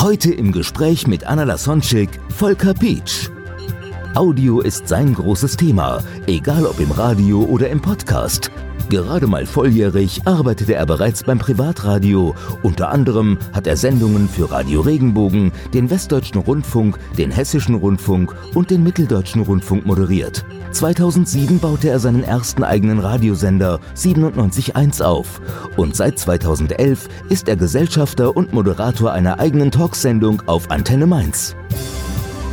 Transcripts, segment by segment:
Heute im Gespräch mit Anna Lasonczyk, Volker Pietsch. Audio ist sein großes Thema, egal ob im Radio oder im Podcast. Gerade mal volljährig arbeitete er bereits beim Privatradio. Unter anderem hat er Sendungen für Radio Regenbogen, den Westdeutschen Rundfunk, den Hessischen Rundfunk und den Mitteldeutschen Rundfunk moderiert. 2007 baute er seinen ersten eigenen Radiosender 97.1 auf. Und seit 2011 ist er Gesellschafter und Moderator einer eigenen Talksendung auf Antenne Mainz.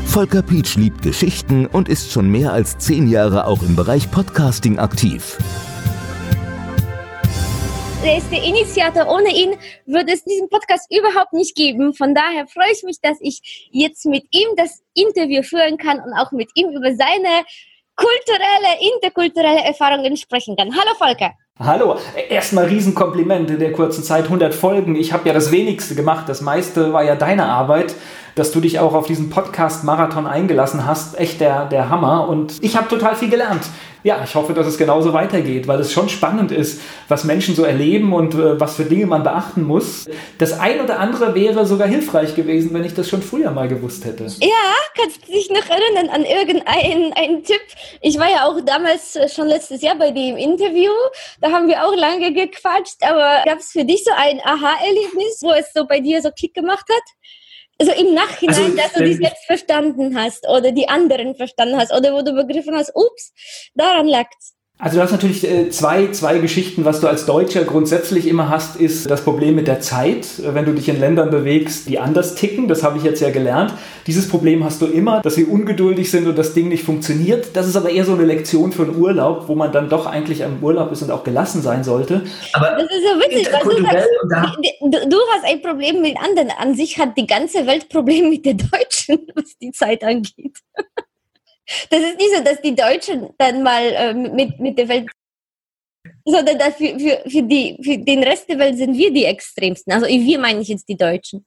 Volker Pietsch liebt Geschichten und ist schon mehr als zehn Jahre auch im Bereich Podcasting aktiv. Er ist der Initiator. Ohne ihn würde es diesen Podcast überhaupt nicht geben. Von daher freue ich mich, dass ich jetzt mit ihm das Interview führen kann und auch mit ihm über seine kulturelle, interkulturelle Erfahrungen sprechen kann. Hallo Volker. Hallo, erstmal Riesenkompliment in der kurzen Zeit, 100 Folgen. Ich habe ja das wenigste gemacht, das meiste war ja deine Arbeit, dass du dich auch auf diesen Podcast-Marathon eingelassen hast. Echt der, der Hammer und ich habe total viel gelernt. Ja, ich hoffe, dass es genauso weitergeht, weil es schon spannend ist, was Menschen so erleben und äh, was für Dinge man beachten muss. Das ein oder andere wäre sogar hilfreich gewesen, wenn ich das schon früher mal gewusst hätte. Ja, kannst du dich noch erinnern an irgendeinen einen Tipp? Ich war ja auch damals äh, schon letztes Jahr bei im Interview. Da haben wir auch lange gequatscht, aber gab es für dich so ein Aha-Erlebnis, wo es so bei dir so Klick gemacht hat? Also im Nachhinein, Also, dass du dich ich- selbst verstanden hast oder die anderen verstanden hast oder wo du begriffen hast, ups, daran lag's. Also du hast natürlich äh, zwei, zwei Geschichten, was du als Deutscher grundsätzlich immer hast, ist das Problem mit der Zeit. Äh, Wenn du dich in Ländern bewegst, die anders ticken, das habe ich jetzt ja gelernt. Dieses Problem hast du immer, dass wir ungeduldig sind und das Ding nicht funktioniert. Das ist aber eher so eine Lektion für einen Urlaub, wo man dann doch eigentlich am Urlaub ist und auch gelassen sein sollte. Das ist so witzig, weil du sagst, du hast ein Problem mit anderen. An sich hat die ganze Welt Probleme mit den Deutschen, was die Zeit angeht. Das ist nicht so, dass die Deutschen dann mal äh, mit, mit der Welt, sondern dass für, für, für, die, für den Rest der Welt sind wir die Extremsten. Also wir meine ich jetzt die Deutschen.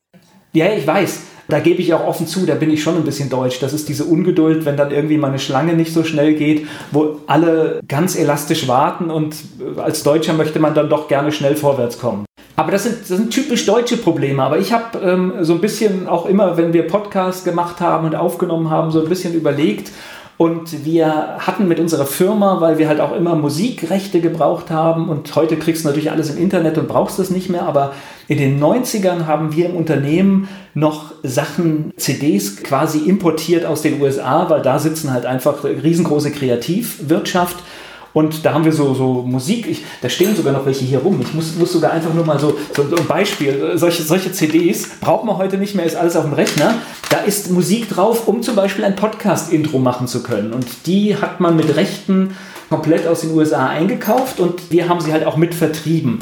Ja, ich weiß. Da gebe ich auch offen zu, da bin ich schon ein bisschen deutsch. Das ist diese Ungeduld, wenn dann irgendwie mal eine Schlange nicht so schnell geht, wo alle ganz elastisch warten und äh, als Deutscher möchte man dann doch gerne schnell vorwärts kommen. Aber das sind, das sind typisch deutsche Probleme. Aber ich habe ähm, so ein bisschen auch immer, wenn wir Podcasts gemacht haben und aufgenommen haben, so ein bisschen überlegt, und wir hatten mit unserer Firma, weil wir halt auch immer Musikrechte gebraucht haben und heute kriegst du natürlich alles im Internet und brauchst das nicht mehr, aber in den 90ern haben wir im Unternehmen noch Sachen, CDs quasi importiert aus den USA, weil da sitzen halt einfach riesengroße Kreativwirtschaft. Und da haben wir so, so Musik, ich, da stehen sogar noch welche hier rum. Ich muss, muss sogar einfach nur mal so, so, ein Beispiel, solche, solche CDs braucht man heute nicht mehr, ist alles auf dem Rechner. Da ist Musik drauf, um zum Beispiel ein Podcast-Intro machen zu können. Und die hat man mit Rechten komplett aus den USA eingekauft und wir haben sie halt auch mit vertrieben.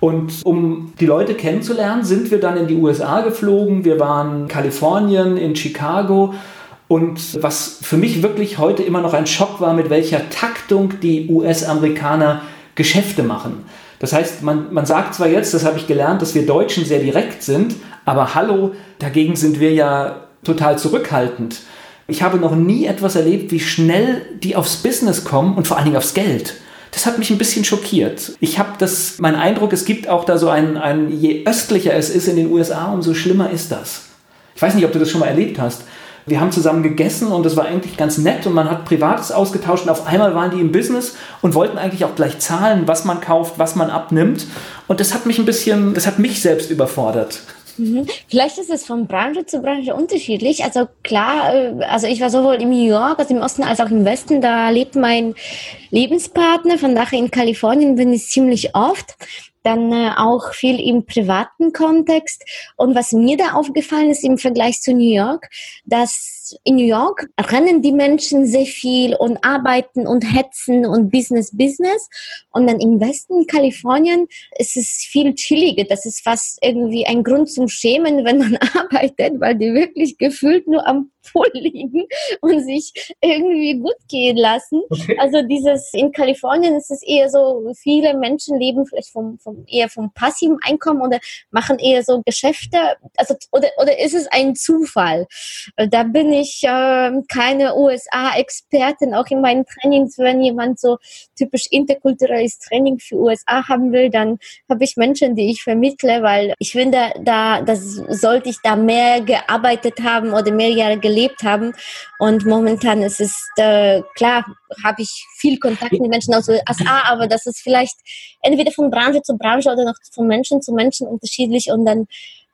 Und um die Leute kennenzulernen, sind wir dann in die USA geflogen. Wir waren in Kalifornien, in Chicago. Und was für mich wirklich heute immer noch ein Schock war, mit welcher Taktung die US-Amerikaner Geschäfte machen. Das heißt, man, man sagt zwar jetzt, das habe ich gelernt, dass wir Deutschen sehr direkt sind, aber hallo, dagegen sind wir ja total zurückhaltend. Ich habe noch nie etwas erlebt, wie schnell die aufs Business kommen und vor allen Dingen aufs Geld. Das hat mich ein bisschen schockiert. Ich habe das, mein Eindruck, es gibt auch da so ein, ein, je östlicher es ist in den USA, umso schlimmer ist das. Ich weiß nicht, ob du das schon mal erlebt hast. Wir haben zusammen gegessen und das war eigentlich ganz nett und man hat Privates ausgetauscht und auf einmal waren die im Business und wollten eigentlich auch gleich zahlen, was man kauft, was man abnimmt. Und das hat mich ein bisschen, das hat mich selbst überfordert. Vielleicht ist es von Branche zu Branche unterschiedlich. Also klar, äh, also ich war sowohl in New York, also im Osten als auch im Westen, da lebt mein Lebenspartner. Von daher in Kalifornien bin ich ziemlich oft. Dann äh, auch viel im privaten Kontext. Und was mir da aufgefallen ist im Vergleich zu New York, dass in New York rennen die Menschen sehr viel und arbeiten und hetzen und Business, Business. Und dann im Westen Kalifornien ist es viel chilliger. Das ist fast irgendwie ein Grund zum Schämen, wenn man arbeitet, weil die wirklich gefühlt nur am liegen und sich irgendwie gut gehen lassen. Okay. Also dieses in Kalifornien ist es eher so, viele Menschen leben vielleicht vom, vom eher vom passiven Einkommen oder machen eher so Geschäfte. Also oder oder ist es ein Zufall? Da bin ich äh, keine USA-Expertin. Auch in meinen Trainings, wenn jemand so typisch interkulturelles Training für USA haben will, dann habe ich Menschen, die ich vermittle, weil ich finde, da das sollte ich da mehr gearbeitet haben oder mehr Jahre gelebt haben. Und momentan ist es äh, klar, habe ich viel Kontakt mit Menschen aus USA, aber das ist vielleicht entweder von Branche zu Branche oder noch von Menschen zu Menschen unterschiedlich und dann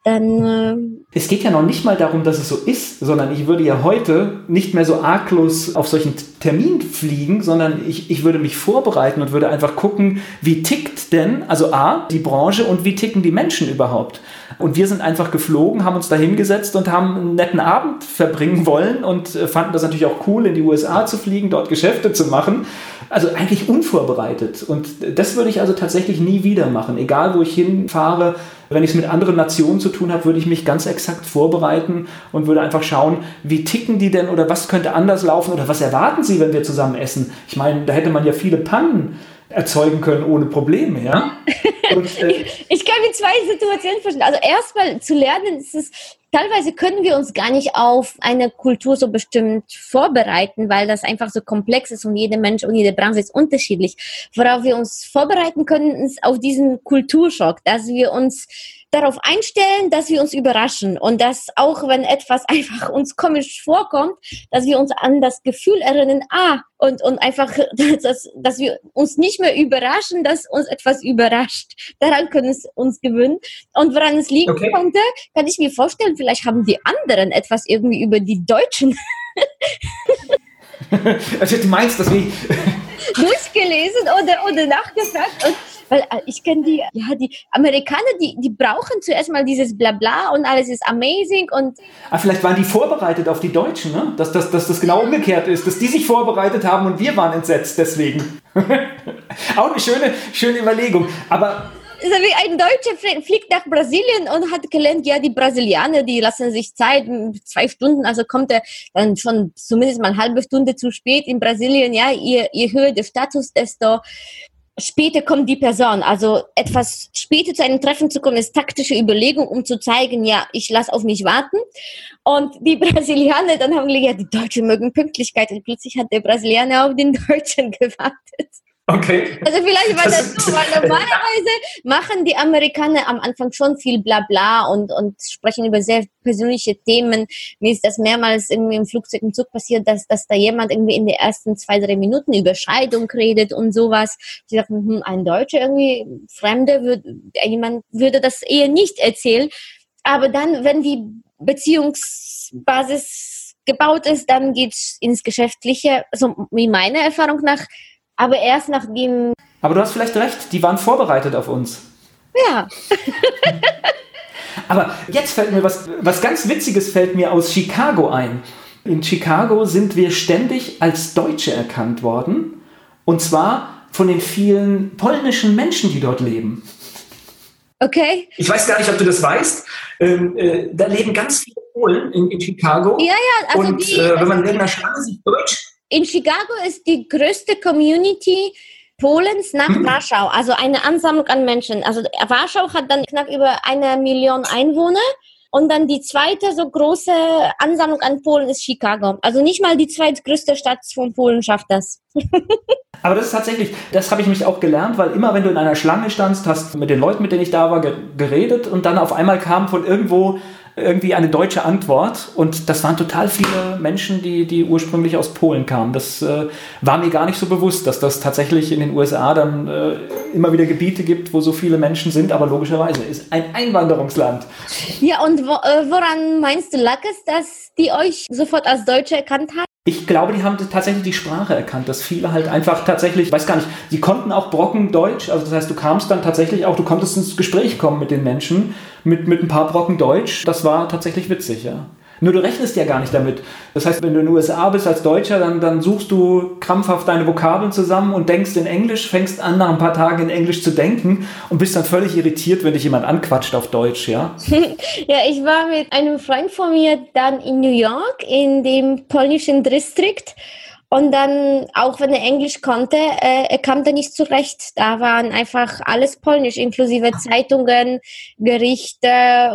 dann. Äh es geht ja noch nicht mal darum, dass es so ist, sondern ich würde ja heute nicht mehr so arglos auf solchen Termin fliegen, sondern ich, ich würde mich vorbereiten und würde einfach gucken, wie tickt denn, also A, die Branche und wie ticken die Menschen überhaupt. Und wir sind einfach geflogen, haben uns da hingesetzt und haben einen netten Abend verbringen wollen und äh, fanden das natürlich auch cool, in die USA zu fliegen, dort Geschäfte zu machen. Also eigentlich unvorbereitet. Und das würde ich also tatsächlich nie wieder machen. Egal, wo ich hinfahre, wenn ich es mit anderen Nationen zu tun habe, würde ich mich ganz exakt vorbereiten und würde einfach schauen, wie ticken die denn oder was könnte anders laufen oder was erwarten sie, wenn wir zusammen essen. Ich meine, da hätte man ja viele Pannen erzeugen können ohne Probleme, ja? Und, äh, ich, ich kann mir zwei Situationen verstehen. Also erstmal zu lernen, ist es teilweise können wir uns gar nicht auf eine Kultur so bestimmt vorbereiten, weil das einfach so komplex ist und jeder Mensch und jede Branche ist unterschiedlich. Worauf wir uns vorbereiten können, ist auf diesen Kulturschock, dass wir uns darauf einstellen, dass wir uns überraschen und dass auch wenn etwas einfach uns komisch vorkommt, dass wir uns an das Gefühl erinnern, ah, und, und einfach, dass, dass wir uns nicht mehr überraschen, dass uns etwas überrascht. Daran können wir uns gewöhnen. Und woran es liegen okay. konnte, kann ich mir vorstellen, vielleicht haben die anderen etwas irgendwie über die Deutschen. also du meinst, dass wir durchgelesen oder, oder nachgefragt und weil äh, ich kenne die, ja, die Amerikaner, die, die brauchen zuerst mal dieses Blabla und alles ist amazing und. Ah, vielleicht waren die vorbereitet auf die Deutschen, ne? Dass, dass, dass das genau umgekehrt ist, dass die sich vorbereitet haben und wir waren entsetzt deswegen. Auch eine schöne, schöne Überlegung. Aber so wie ein Deutscher fliegt nach Brasilien und hat gelernt, ja, die Brasilianer, die lassen sich Zeit, zwei Stunden, also kommt er dann schon zumindest mal eine halbe Stunde zu spät in Brasilien, ja, je, je höher der Status, desto später kommt die Person. Also etwas später zu einem Treffen zu kommen, ist taktische Überlegung, um zu zeigen, ja, ich lasse auf mich warten. Und die Brasilianer dann haben gesagt, ja, die Deutschen mögen Pünktlichkeit. Und plötzlich hat der Brasilianer auf den Deutschen gewartet. Okay. Also vielleicht war das, das so, weil normalerweise machen die Amerikaner am Anfang schon viel Blabla und, und sprechen über sehr persönliche Themen. Mir ist das mehrmals irgendwie im Flugzeug im Zug passiert, dass, dass da jemand irgendwie in den ersten zwei, drei Minuten über Scheidung redet und sowas. Ich dachte, hm, ein Deutscher irgendwie, Fremde, würde, jemand würde das eher nicht erzählen. Aber dann, wenn die Beziehungsbasis gebaut ist, dann geht's ins Geschäftliche. Also wie meiner Erfahrung nach aber erst nachdem. Aber du hast vielleicht recht, die waren vorbereitet auf uns. Ja. Aber jetzt fällt mir was, was ganz Witziges fällt mir aus Chicago ein. In Chicago sind wir ständig als Deutsche erkannt worden. Und zwar von den vielen polnischen Menschen, die dort leben. Okay. Ich weiß gar nicht, ob du das weißt. Ähm, äh, da leben ganz viele Polen in, in Chicago. Ja, ja. Also und die, äh, wenn man in irgendeiner Schlange sich Deutsch in Chicago ist die größte Community Polens nach mhm. Warschau, also eine Ansammlung an Menschen. Also Warschau hat dann knapp über eine Million Einwohner. Und dann die zweite so große Ansammlung an Polen ist Chicago. Also nicht mal die zweitgrößte Stadt von Polen schafft das. Aber das ist tatsächlich, das habe ich mich auch gelernt, weil immer wenn du in einer Schlange standst, hast mit den Leuten, mit denen ich da war, geredet und dann auf einmal kam von irgendwo irgendwie eine deutsche Antwort. Und das waren total viele Menschen, die, die ursprünglich aus Polen kamen. Das äh, war mir gar nicht so bewusst, dass das tatsächlich in den USA dann äh, immer wieder Gebiete gibt, wo so viele Menschen sind. Aber logischerweise ist ein Einwanderungsland. Ja, und wo, äh, woran meinst du, lag es, dass die euch sofort als Deutsche erkannt haben? Ich glaube, die haben tatsächlich die Sprache erkannt, dass viele halt einfach tatsächlich, weiß gar nicht, sie konnten auch Brocken Deutsch, also das heißt, du kamst dann tatsächlich auch, du konntest ins Gespräch kommen mit den Menschen, mit, mit ein paar Brocken Deutsch, das war tatsächlich witzig, ja. Nur du rechnest ja gar nicht damit. Das heißt, wenn du in den USA bist als Deutscher, dann, dann suchst du krampfhaft deine Vokabeln zusammen und denkst in Englisch, fängst an, nach ein paar Tagen in Englisch zu denken und bist dann völlig irritiert, wenn dich jemand anquatscht auf Deutsch, ja? ja, ich war mit einem Freund von mir dann in New York in dem polnischen Distrikt und dann, auch wenn er Englisch konnte, äh, er kam da nicht zurecht. Da waren einfach alles Polnisch, inklusive Zeitungen, Gerichte,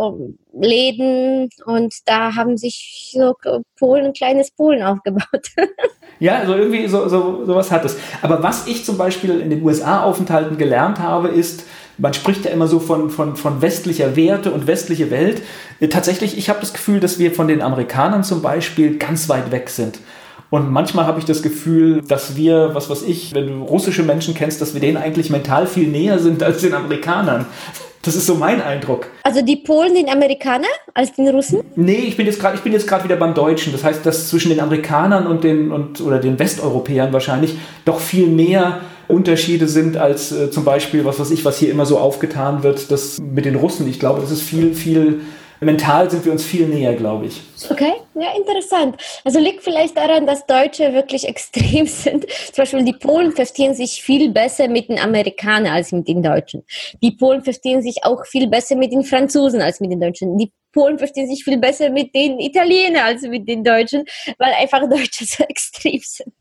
Läden. Und da haben sich so Polen, ein kleines Polen aufgebaut. ja, also irgendwie so, so, sowas hat es. Aber was ich zum Beispiel in den USA-Aufenthalten gelernt habe, ist, man spricht ja immer so von, von, von westlicher Werte und westliche Welt. Tatsächlich, ich habe das Gefühl, dass wir von den Amerikanern zum Beispiel ganz weit weg sind. Und manchmal habe ich das Gefühl, dass wir, was weiß ich, wenn du russische Menschen kennst, dass wir denen eigentlich mental viel näher sind als den Amerikanern. Das ist so mein Eindruck. Also die Polen den Amerikaner als den Russen? Nee, ich bin jetzt gerade ich bin jetzt gerade wieder beim Deutschen. Das heißt, dass zwischen den Amerikanern und den und oder den Westeuropäern wahrscheinlich doch viel mehr Unterschiede sind als äh, zum Beispiel was weiß ich, was hier immer so aufgetan wird, das mit den Russen. Ich glaube, das ist viel viel mental sind wir uns viel näher, glaube ich. Okay, ja, interessant. Also liegt vielleicht daran, dass Deutsche wirklich extrem sind. Zum Beispiel die Polen verstehen sich viel besser mit den Amerikanern als mit den Deutschen. Die Polen verstehen sich auch viel besser mit den Franzosen als mit den Deutschen. Die Polen verstehen sich viel besser mit den Italienern als mit den Deutschen, weil einfach Deutsche so extrem sind.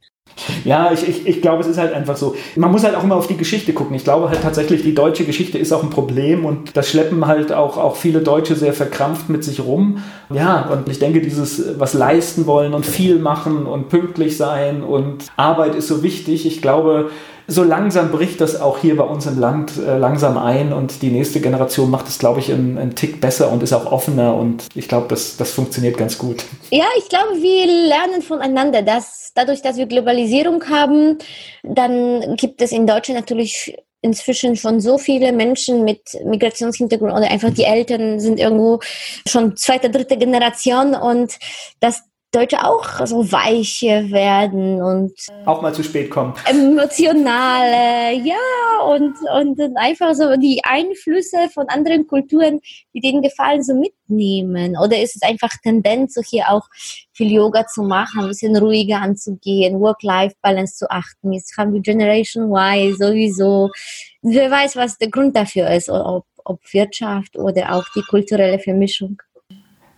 Ja, ich, ich, ich glaube, es ist halt einfach so. Man muss halt auch immer auf die Geschichte gucken. Ich glaube halt tatsächlich, die deutsche Geschichte ist auch ein Problem und das schleppen halt auch, auch viele Deutsche sehr verkrampft mit sich rum. Ja, und ich denke, dieses was leisten wollen und viel machen und pünktlich sein und Arbeit ist so wichtig. Ich glaube, so langsam bricht das auch hier bei uns im Land äh, langsam ein und die nächste Generation macht es, glaube ich, einen Tick besser und ist auch offener und ich glaube, das, das funktioniert ganz gut. Ja, ich glaube, wir lernen voneinander. Dass, dadurch, dass wir Globalisierung haben, dann gibt es in Deutschland natürlich inzwischen schon so viele Menschen mit Migrationshintergrund oder einfach die Eltern sind irgendwo schon zweite, dritte Generation und das Deutsche auch so weiche werden und auch mal zu spät kommen. Emotionale, ja, und, und einfach so die Einflüsse von anderen Kulturen, die denen gefallen, so mitnehmen. Oder ist es einfach Tendenz, so hier auch viel Yoga zu machen, ein bisschen ruhiger anzugehen, Work-Life-Balance zu achten. Jetzt haben wir Generation Y sowieso. Wer weiß, was der Grund dafür ist, ob, ob Wirtschaft oder auch die kulturelle Vermischung.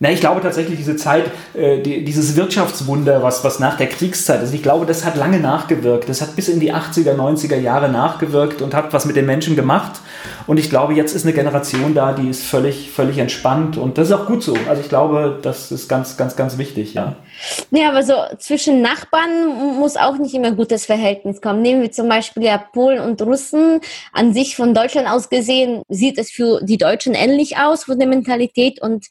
Na, ich glaube tatsächlich, diese Zeit, äh, die, dieses Wirtschaftswunder, was, was nach der Kriegszeit ist, ich glaube, das hat lange nachgewirkt. Das hat bis in die 80er, 90er Jahre nachgewirkt und hat was mit den Menschen gemacht. Und ich glaube, jetzt ist eine Generation da, die ist völlig, völlig entspannt. Und das ist auch gut so. Also ich glaube, das ist ganz, ganz, ganz wichtig, ja. Ja, aber so zwischen Nachbarn muss auch nicht immer gutes Verhältnis kommen. Nehmen wir zum Beispiel ja Polen und Russen. An sich von Deutschland aus gesehen sieht es für die Deutschen ähnlich aus von der Mentalität und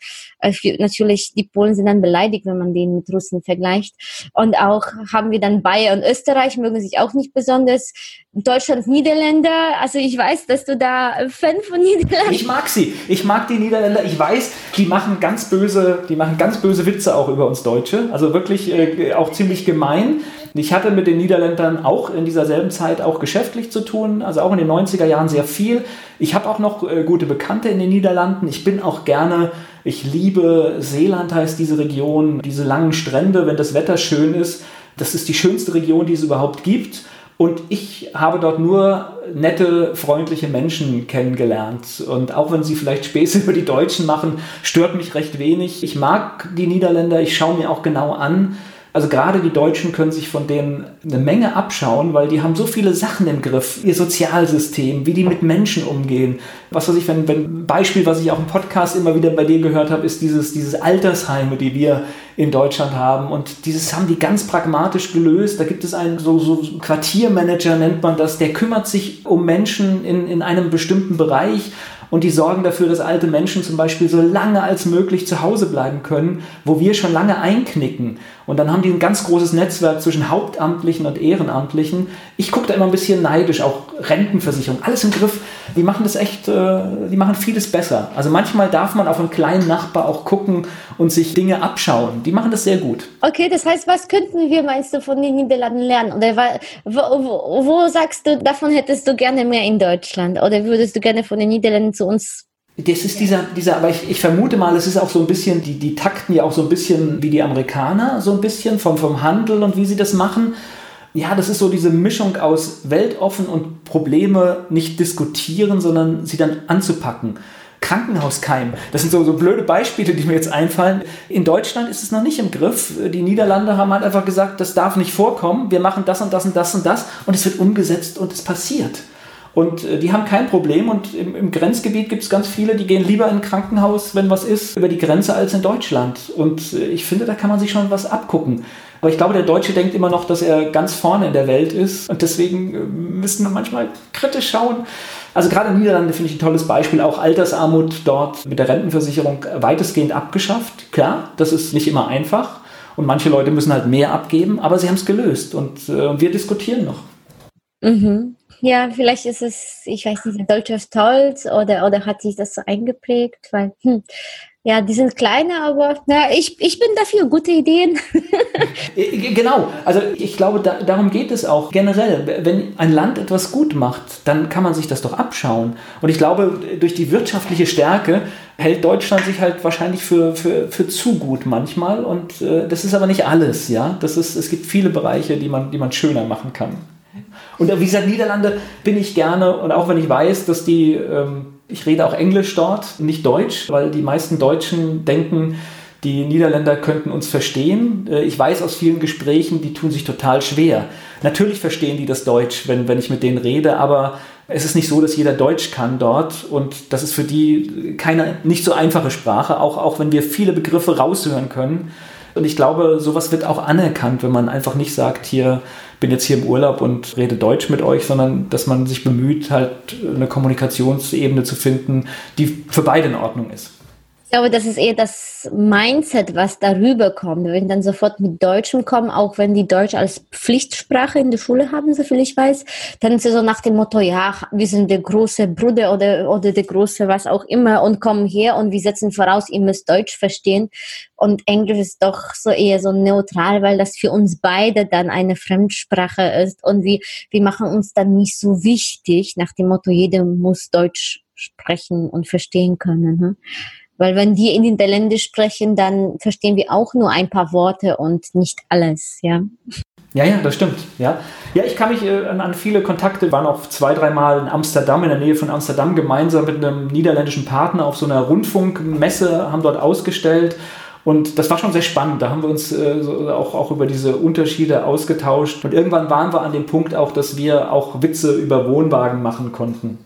natürlich die Polen sind dann beleidigt, wenn man den mit Russen vergleicht. Und auch haben wir dann Bayern und Österreich mögen sich auch nicht besonders. Deutschland, Niederländer. Also ich weiß, dass du da Fan von Niederlanden. Ich mag sie. Ich mag die Niederländer. Ich weiß, die machen ganz böse, die machen ganz böse Witze auch über uns Deutsche. Also wirklich äh, auch ziemlich gemein. Ich hatte mit den Niederländern auch in dieser selben Zeit auch geschäftlich zu tun, also auch in den 90er Jahren sehr viel. Ich habe auch noch äh, gute Bekannte in den Niederlanden. Ich bin auch gerne, ich liebe Seeland heißt diese Region, diese langen Strände, wenn das Wetter schön ist. Das ist die schönste Region, die es überhaupt gibt. Und ich habe dort nur nette, freundliche Menschen kennengelernt. Und auch wenn sie vielleicht Späße über die Deutschen machen, stört mich recht wenig. Ich mag die Niederländer, ich schaue mir auch genau an, also gerade die Deutschen können sich von denen eine Menge abschauen, weil die haben so viele Sachen im Griff. Ihr Sozialsystem, wie die mit Menschen umgehen. Was weiß ich, wenn, wenn Beispiel, was ich auch im Podcast immer wieder bei dir gehört habe, ist dieses, dieses Altersheime, die wir in Deutschland haben. Und dieses haben die ganz pragmatisch gelöst. Da gibt es einen so, so Quartiermanager, nennt man das, der kümmert sich um Menschen in, in einem bestimmten Bereich und die sorgen dafür, dass alte Menschen zum Beispiel so lange als möglich zu Hause bleiben können, wo wir schon lange einknicken. Und dann haben die ein ganz großes Netzwerk zwischen Hauptamtlichen und Ehrenamtlichen. Ich gucke da immer ein bisschen neidisch, auch Rentenversicherung, alles im Griff. Die machen das echt, äh, die machen vieles besser. Also manchmal darf man auf einen kleinen Nachbar auch gucken und sich Dinge abschauen. Die machen das sehr gut. Okay, das heißt, was könnten wir, meinst du, von den Niederlanden lernen? Oder wo, wo, wo sagst du, davon hättest du gerne mehr in Deutschland? Oder würdest du gerne von den Niederlanden zu uns das ist dieser, dieser aber ich, ich vermute mal, es ist auch so ein bisschen, die, die takten ja auch so ein bisschen wie die Amerikaner, so ein bisschen vom, vom Handel und wie sie das machen. Ja, das ist so diese Mischung aus weltoffen und Probleme nicht diskutieren, sondern sie dann anzupacken. Krankenhauskeim. Das sind so, so blöde Beispiele, die mir jetzt einfallen. In Deutschland ist es noch nicht im Griff. Die Niederlande haben halt einfach gesagt, das darf nicht vorkommen. Wir machen das und das und das und das und es wird umgesetzt und es passiert. Und äh, die haben kein Problem. Und im, im Grenzgebiet gibt es ganz viele, die gehen lieber in ein Krankenhaus, wenn was ist, über die Grenze als in Deutschland. Und äh, ich finde, da kann man sich schon was abgucken. Aber ich glaube, der Deutsche denkt immer noch, dass er ganz vorne in der Welt ist. Und deswegen äh, müssen wir manchmal kritisch schauen. Also gerade in Niederlande finde ich ein tolles Beispiel. Auch Altersarmut dort mit der Rentenversicherung weitestgehend abgeschafft. Klar, das ist nicht immer einfach. Und manche Leute müssen halt mehr abgeben, aber sie haben es gelöst. Und äh, wir diskutieren noch. Mhm. Ja, vielleicht ist es, ich weiß nicht, deutscher Stolz oder, oder hat sich das so eingeprägt, weil, hm, ja, die sind kleiner, aber na, ich, ich bin dafür, gute Ideen. Äh, genau, also ich glaube, da, darum geht es auch generell. Wenn ein Land etwas gut macht, dann kann man sich das doch abschauen. Und ich glaube, durch die wirtschaftliche Stärke hält Deutschland sich halt wahrscheinlich für, für, für zu gut manchmal. Und äh, das ist aber nicht alles, ja. Das ist, es gibt viele Bereiche, die man, die man schöner machen kann. Und wie gesagt, Niederlande bin ich gerne und auch wenn ich weiß, dass die, ähm, ich rede auch Englisch dort, nicht Deutsch, weil die meisten Deutschen denken, die Niederländer könnten uns verstehen. Äh, ich weiß aus vielen Gesprächen, die tun sich total schwer. Natürlich verstehen die das Deutsch, wenn, wenn ich mit denen rede, aber es ist nicht so, dass jeder Deutsch kann dort und das ist für die keine nicht so einfache Sprache, auch, auch wenn wir viele Begriffe raushören können. Und ich glaube, sowas wird auch anerkannt, wenn man einfach nicht sagt, hier bin jetzt hier im Urlaub und rede Deutsch mit euch, sondern dass man sich bemüht, halt eine Kommunikationsebene zu finden, die für beide in Ordnung ist. Ich glaube, das ist eher das Mindset, was darüber kommt. Wenn dann sofort mit Deutschen kommen, auch wenn die Deutsch als Pflichtsprache in der Schule haben, soviel ich weiß, dann ist es so nach dem Motto, ja, wir sind der große Bruder oder, oder der große was auch immer und kommen her und wir setzen voraus, ihr müsst Deutsch verstehen. Und Englisch ist doch so eher so neutral, weil das für uns beide dann eine Fremdsprache ist und wir, wir machen uns dann nicht so wichtig nach dem Motto, jeder muss Deutsch sprechen und verstehen können. Hm? Weil wenn die in Niederländisch sprechen, dann verstehen wir auch nur ein paar Worte und nicht alles, ja. Ja, ja, das stimmt. Ja, ja ich kann mich äh, an viele Kontakte, waren auch zwei, dreimal in Amsterdam, in der Nähe von Amsterdam, gemeinsam mit einem niederländischen Partner auf so einer Rundfunkmesse, haben dort ausgestellt. Und das war schon sehr spannend. Da haben wir uns äh, auch, auch über diese Unterschiede ausgetauscht. Und irgendwann waren wir an dem Punkt auch, dass wir auch Witze über Wohnwagen machen konnten.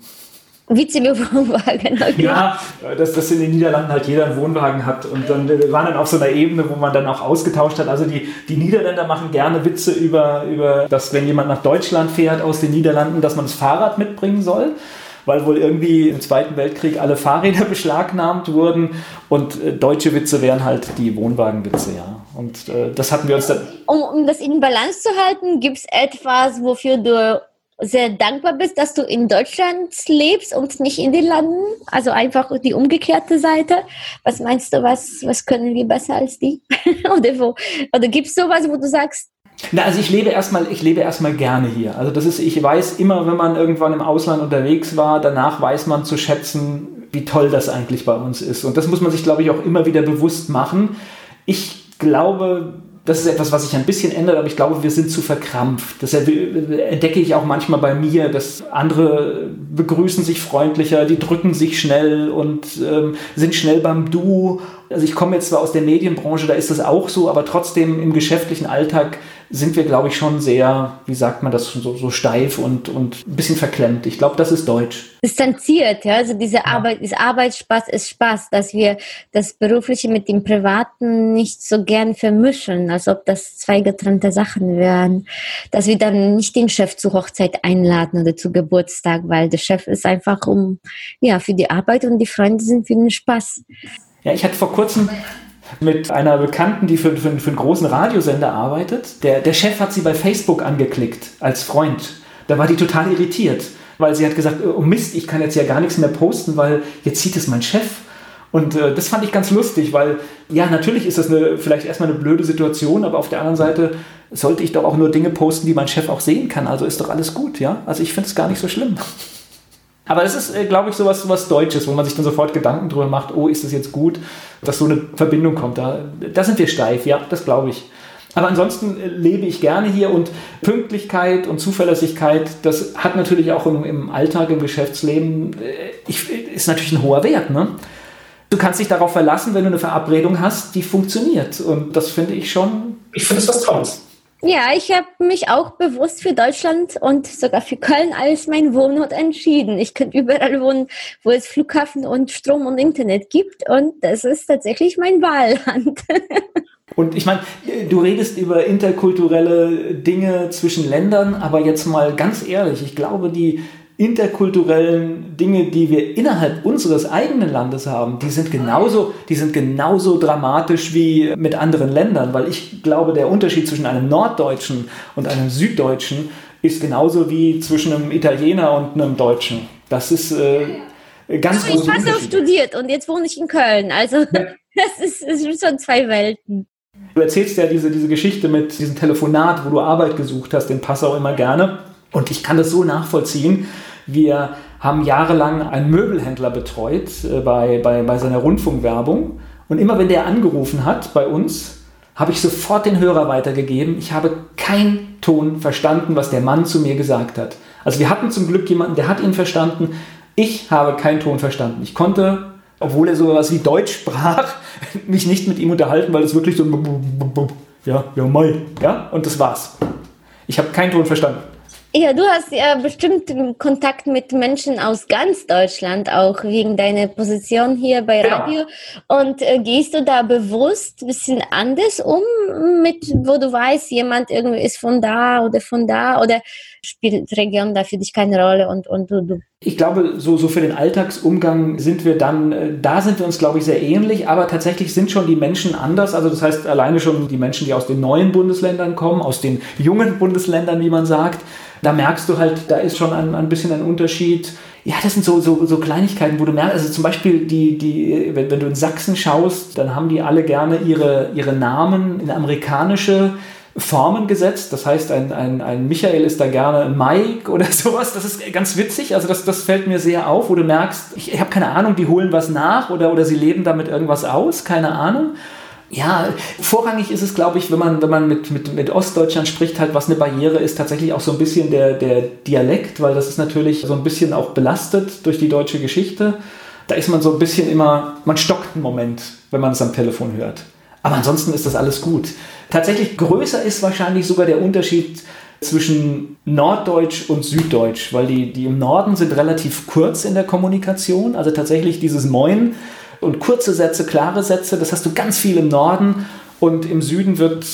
Witze über Wohnwagen. Okay. Ja, dass, dass in den Niederlanden halt jeder einen Wohnwagen hat. Und dann wir waren dann auf so einer Ebene, wo man dann auch ausgetauscht hat. Also die, die Niederländer machen gerne Witze über, über, dass wenn jemand nach Deutschland fährt aus den Niederlanden, dass man das Fahrrad mitbringen soll. Weil wohl irgendwie im Zweiten Weltkrieg alle Fahrräder beschlagnahmt wurden und äh, deutsche Witze wären halt die Wohnwagenwitze, ja. Und äh, das hatten wir uns dann. Um, um das in Balance zu halten, gibt es etwas, wofür du sehr dankbar bist, dass du in Deutschland lebst und nicht in den Landen. Also einfach die umgekehrte Seite. Was meinst du, was, was können wir besser als die? oder wo? Oder gibt es sowas, wo du sagst, na, also ich lebe erstmal, ich lebe erstmal gerne hier. Also das ist, ich weiß immer, wenn man irgendwann im Ausland unterwegs war, danach weiß man zu schätzen, wie toll das eigentlich bei uns ist. Und das muss man sich, glaube ich, auch immer wieder bewusst machen. Ich glaube, das ist etwas, was sich ein bisschen ändert, aber ich glaube, wir sind zu verkrampft. Das entdecke ich auch manchmal bei mir, dass andere begrüßen sich freundlicher, die drücken sich schnell und ähm, sind schnell beim Du. Also ich komme jetzt zwar aus der Medienbranche, da ist das auch so, aber trotzdem im geschäftlichen Alltag sind wir, glaube ich, schon sehr, wie sagt man das, so, so steif und, und ein bisschen verklemmt. Ich glaube, das ist deutsch. Distanziert, ja. Also diese ja. Arbeit, diese Arbeitsspaß ist Spaß, dass wir das Berufliche mit dem Privaten nicht so gern vermischen, als ob das zwei getrennte Sachen wären. Dass wir dann nicht den Chef zur Hochzeit einladen oder zu Geburtstag, weil der Chef ist einfach um, ja, für die Arbeit und die Freunde sind für den Spaß. Ja, ich hatte vor kurzem mit einer Bekannten, die für, für, für einen großen Radiosender arbeitet. Der, der Chef hat sie bei Facebook angeklickt als Freund. Da war die total irritiert. weil sie hat gesagt, oh Mist, ich kann jetzt ja gar nichts mehr posten, weil jetzt sieht es mein Chef. Und äh, das fand ich ganz lustig, weil ja, natürlich ist das eine, vielleicht erstmal eine blöde Situation, aber auf der anderen Seite sollte ich doch auch nur Dinge posten, die mein Chef auch sehen kann. Also ist doch alles gut, ja? Also ich finde es gar nicht so schlimm. Aber das ist, äh, glaube ich, so was Deutsches, wo man sich dann sofort Gedanken drüber macht, oh, ist das jetzt gut, dass so eine Verbindung kommt. Da, da sind wir steif, ja, das glaube ich. Aber ansonsten äh, lebe ich gerne hier und Pünktlichkeit und Zuverlässigkeit, das hat natürlich auch im, im Alltag, im Geschäftsleben, äh, ich, ist natürlich ein hoher Wert. Ne? Du kannst dich darauf verlassen, wenn du eine Verabredung hast, die funktioniert. Und das finde ich schon. Ich finde es was Tolles. Ja, ich habe mich auch bewusst für Deutschland und sogar für Köln als mein Wohnort entschieden. Ich könnte überall wohnen, wo es Flughafen und Strom und Internet gibt und das ist tatsächlich mein Wahlland. Und ich meine, du redest über interkulturelle Dinge zwischen Ländern, aber jetzt mal ganz ehrlich, ich glaube, die interkulturellen Dinge, die wir innerhalb unseres eigenen Landes haben, die sind genauso, die sind genauso dramatisch wie mit anderen Ländern, weil ich glaube, der Unterschied zwischen einem Norddeutschen und einem Süddeutschen ist genauso wie zwischen einem Italiener und einem Deutschen. Das ist äh, ganz also Ich habe auch studiert und jetzt wohne ich in Köln. Also ja. das, ist, das sind schon zwei Welten. Du erzählst ja diese, diese Geschichte mit diesem Telefonat, wo du Arbeit gesucht hast, den Pass auch immer gerne. Und ich kann das so nachvollziehen. Wir haben jahrelang einen Möbelhändler betreut äh, bei, bei, bei seiner Rundfunkwerbung. Und immer wenn der angerufen hat bei uns, habe ich sofort den Hörer weitergegeben. Ich habe keinen Ton verstanden, was der Mann zu mir gesagt hat. Also wir hatten zum Glück jemanden, der hat ihn verstanden. Ich habe keinen Ton verstanden. Ich konnte, obwohl er so etwas wie Deutsch sprach, mich nicht mit ihm unterhalten, weil es wirklich so ja, ja, mai, ja, und das war's. Ich habe keinen Ton verstanden. Ja, du hast ja bestimmt Kontakt mit Menschen aus ganz Deutschland, auch wegen deiner Position hier bei genau. Radio. Ja. Und äh, gehst du da bewusst ein bisschen anders um, mit, wo du weißt, jemand irgendwie ist von da oder von da oder spielt Region da für dich keine Rolle und, und du, du ich glaube, so, so für den Alltagsumgang sind wir dann, äh, da sind wir uns, glaube ich, sehr ähnlich, aber tatsächlich sind schon die Menschen anders. Also das heißt, alleine schon die Menschen, die aus den neuen Bundesländern kommen, aus den jungen Bundesländern, wie man sagt, da merkst du halt, da ist schon ein, ein bisschen ein Unterschied. Ja, das sind so, so, so Kleinigkeiten, wo du merkst, also zum Beispiel, die, die, wenn, wenn du in Sachsen schaust, dann haben die alle gerne ihre, ihre Namen in amerikanische Formen gesetzt. Das heißt, ein, ein, ein Michael ist da gerne Mike oder sowas. Das ist ganz witzig. Also das, das fällt mir sehr auf, wo du merkst, ich, ich habe keine Ahnung, die holen was nach oder, oder sie leben damit irgendwas aus, keine Ahnung. Ja, vorrangig ist es, glaube ich, wenn man, wenn man mit, mit, mit Ostdeutschland spricht, halt, was eine Barriere ist, tatsächlich auch so ein bisschen der, der Dialekt, weil das ist natürlich so ein bisschen auch belastet durch die deutsche Geschichte. Da ist man so ein bisschen immer, man stockt einen Moment, wenn man es am Telefon hört. Aber ansonsten ist das alles gut. Tatsächlich größer ist wahrscheinlich sogar der Unterschied zwischen Norddeutsch und Süddeutsch, weil die, die im Norden sind relativ kurz in der Kommunikation. Also tatsächlich dieses Moin und kurze Sätze, klare Sätze, das hast du ganz viel im Norden und im Süden wird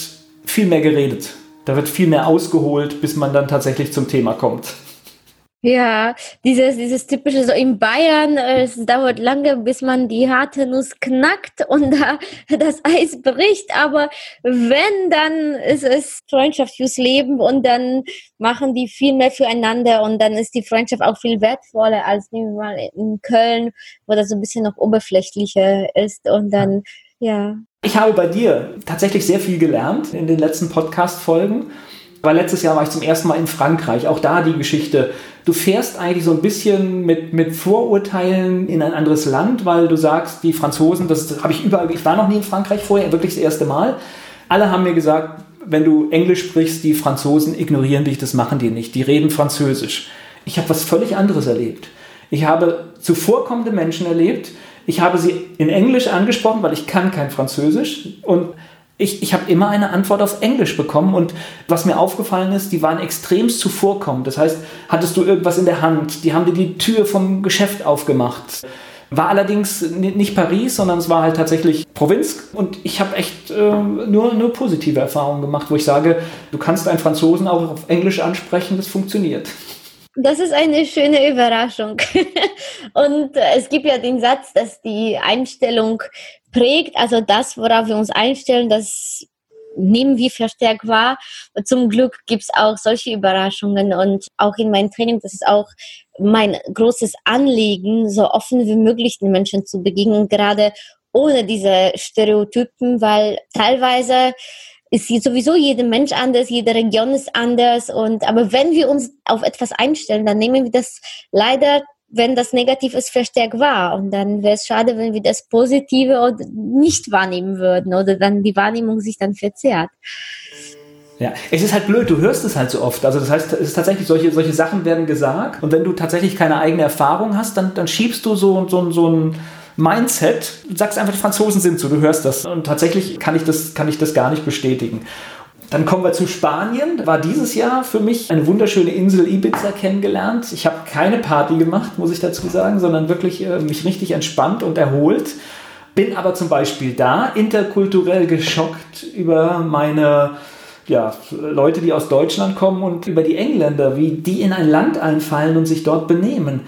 viel mehr geredet. Da wird viel mehr ausgeholt, bis man dann tatsächlich zum Thema kommt. Ja, dieses, dieses typische, so in Bayern, äh, es dauert lange, bis man die harte Nuss knackt und da das Eis bricht, aber wenn, dann ist es Freundschaft fürs Leben und dann machen die viel mehr füreinander und dann ist die Freundschaft auch viel wertvoller als nehmen wir mal in Köln, wo das so ein bisschen noch oberflächlicher ist und dann, ja. Ich habe bei dir tatsächlich sehr viel gelernt in den letzten Podcast-Folgen. Weil letztes Jahr war ich zum ersten Mal in Frankreich. Auch da die Geschichte. Du fährst eigentlich so ein bisschen mit, mit Vorurteilen in ein anderes Land, weil du sagst, die Franzosen, das habe ich überall, ich war noch nie in Frankreich vorher, wirklich das erste Mal. Alle haben mir gesagt, wenn du Englisch sprichst, die Franzosen ignorieren dich, das machen die nicht. Die reden Französisch. Ich habe was völlig anderes erlebt. Ich habe zuvorkommende Menschen erlebt. Ich habe sie in Englisch angesprochen, weil ich kann kein Französisch. Und ich, ich habe immer eine Antwort auf Englisch bekommen und was mir aufgefallen ist, die waren extremst zuvorkommend. Das heißt, hattest du irgendwas in der Hand, die haben dir die Tür vom Geschäft aufgemacht. War allerdings nicht Paris, sondern es war halt tatsächlich Provinz und ich habe echt äh, nur, nur positive Erfahrungen gemacht, wo ich sage, du kannst einen Franzosen auch auf Englisch ansprechen, das funktioniert. Das ist eine schöne Überraschung. Und es gibt ja den Satz, dass die Einstellung prägt, also das, worauf wir uns einstellen, das nehmen wir verstärkt wahr. Zum Glück gibt es auch solche Überraschungen und auch in meinem Training, das ist auch mein großes Anliegen, so offen wie möglich den Menschen zu begegnen, gerade ohne diese Stereotypen, weil teilweise ist sowieso jeder Mensch anders, jede Region ist anders und aber wenn wir uns auf etwas einstellen, dann nehmen wir das leider wenn das negativ ist, verstärkt wahr. Und dann wäre es schade, wenn wir das Positive nicht wahrnehmen würden oder dann die Wahrnehmung sich dann verzerrt. Ja, es ist halt blöd, du hörst es halt so oft. Also das heißt, es ist tatsächlich, solche, solche Sachen werden gesagt und wenn du tatsächlich keine eigene Erfahrung hast, dann, dann schiebst du so, so, so ein Mindset, sagst einfach, die Franzosen sind so, du hörst das. Und tatsächlich kann ich das, kann ich das gar nicht bestätigen. Dann kommen wir zu Spanien. War dieses Jahr für mich eine wunderschöne Insel Ibiza kennengelernt. Ich habe keine Party gemacht, muss ich dazu sagen, sondern wirklich äh, mich richtig entspannt und erholt. Bin aber zum Beispiel da interkulturell geschockt über meine ja, Leute, die aus Deutschland kommen und über die Engländer, wie die in ein Land einfallen und sich dort benehmen.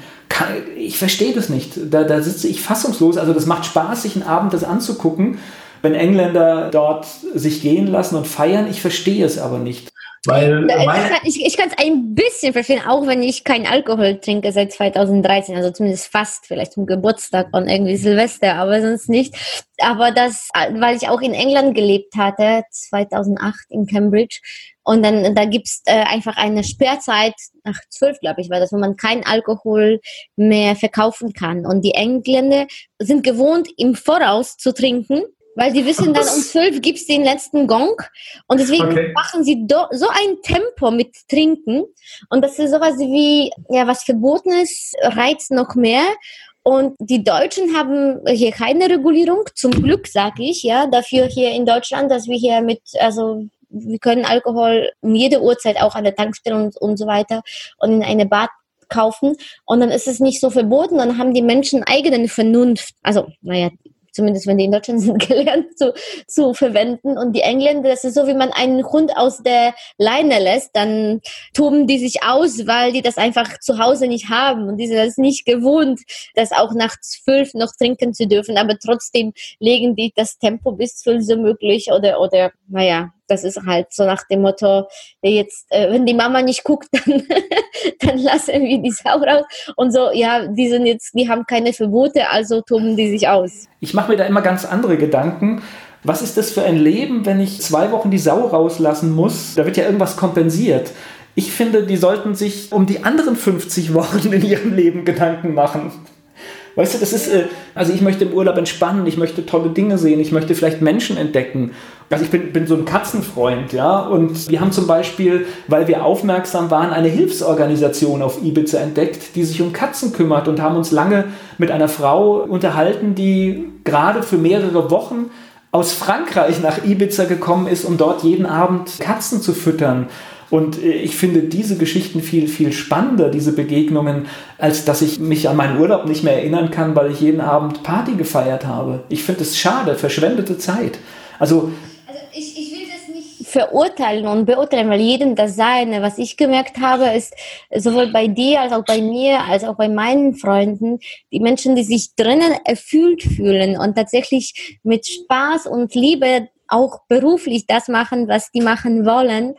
ich verstehe das nicht. Da, da sitze ich fassungslos. Also das macht Spaß, sich einen Abend das anzugucken wenn Engländer dort sich gehen lassen und feiern. Ich verstehe es aber nicht. Weil ich, ich kann es ein bisschen verstehen, auch wenn ich keinen Alkohol trinke seit 2013, also zumindest fast, vielleicht zum Geburtstag und irgendwie Silvester, aber sonst nicht. Aber das, weil ich auch in England gelebt hatte, 2008 in Cambridge. Und dann da gibt's äh, einfach eine Sperrzeit nach zwölf, glaube ich, war das, wo man keinen Alkohol mehr verkaufen kann. Und die Engländer sind gewohnt, im Voraus zu trinken weil die wissen dann um zwölf gibt es den letzten Gong. Und deswegen okay. machen sie do, so ein Tempo mit Trinken. Und das ist sowas wie, ja, was verboten ist, reizt noch mehr. Und die Deutschen haben hier keine Regulierung, zum Glück sage ich, ja, dafür hier in Deutschland, dass wir hier mit, also wir können Alkohol um jede Uhrzeit auch an der Tankstelle und, und so weiter und in eine Bad kaufen. Und dann ist es nicht so verboten, dann haben die Menschen eigenen Vernunft, also naja, zumindest wenn die in Deutschland sind, gelernt zu, zu verwenden. Und die Engländer, das ist so, wie man einen Hund aus der Leine lässt, dann toben die sich aus, weil die das einfach zu Hause nicht haben. Und die sind das nicht gewohnt, das auch nach zwölf noch trinken zu dürfen. Aber trotzdem legen die das Tempo bis zwölf so möglich oder, oder, naja, das ist halt so nach dem Motto, jetzt, äh, wenn die Mama nicht guckt, dann, dann lassen wir die Sau raus. Und so, ja, die sind jetzt, die haben keine Verbote, also toben die sich aus. Ich mache mir da immer ganz andere Gedanken. Was ist das für ein Leben, wenn ich zwei Wochen die Sau rauslassen muss? Da wird ja irgendwas kompensiert. Ich finde, die sollten sich um die anderen 50 Wochen in ihrem Leben Gedanken machen. Weißt du, das ist, äh, also ich möchte im Urlaub entspannen, ich möchte tolle Dinge sehen, ich möchte vielleicht Menschen entdecken. Also ich bin, bin so ein Katzenfreund, ja, und wir haben zum Beispiel, weil wir aufmerksam waren, eine Hilfsorganisation auf Ibiza entdeckt, die sich um Katzen kümmert und haben uns lange mit einer Frau unterhalten, die gerade für mehrere Wochen aus Frankreich nach Ibiza gekommen ist, um dort jeden Abend Katzen zu füttern. Und äh, ich finde diese Geschichten viel, viel spannender, diese Begegnungen, als dass ich mich an meinen Urlaub nicht mehr erinnern kann, weil ich jeden Abend Party gefeiert habe. Ich finde es schade, verschwendete Zeit. Also, also ich, ich will das nicht verurteilen und beurteilen, weil jedem das Seine. Was ich gemerkt habe, ist sowohl bei dir als auch bei mir, als auch bei meinen Freunden, die Menschen, die sich drinnen erfüllt fühlen und tatsächlich mit Spaß und Liebe auch beruflich das machen, was die machen wollen,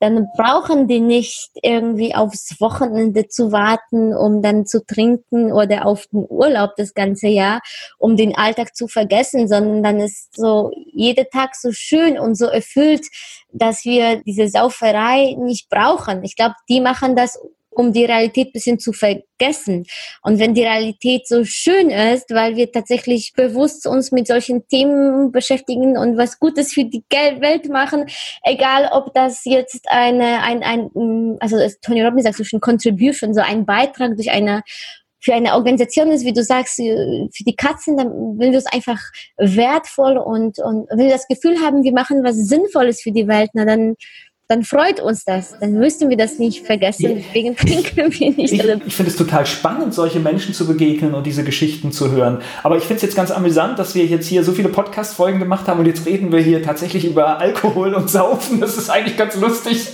dann brauchen die nicht irgendwie aufs Wochenende zu warten, um dann zu trinken oder auf den Urlaub das ganze Jahr, um den Alltag zu vergessen, sondern dann ist so jeder Tag so schön und so erfüllt, dass wir diese Sauferei nicht brauchen. Ich glaube, die machen das um die Realität ein bisschen zu vergessen. Und wenn die Realität so schön ist, weil wir tatsächlich bewusst uns mit solchen Themen beschäftigen und was Gutes für die Welt machen, egal ob das jetzt eine, ein, ein also Tony Robbins sagt so schon Contribution, so ein Beitrag durch eine für eine Organisation ist, wie du sagst, für die Katzen, dann will wir es einfach wertvoll und, und wir das Gefühl haben, wir machen was Sinnvolles für die Welt, na dann dann freut uns das. Dann müssten wir das nicht vergessen. Deswegen trinken wir nicht. Ich, ich finde es total spannend, solche Menschen zu begegnen und diese Geschichten zu hören. Aber ich finde es jetzt ganz amüsant, dass wir jetzt hier so viele Podcast-Folgen gemacht haben und jetzt reden wir hier tatsächlich über Alkohol und Saufen. Das ist eigentlich ganz lustig.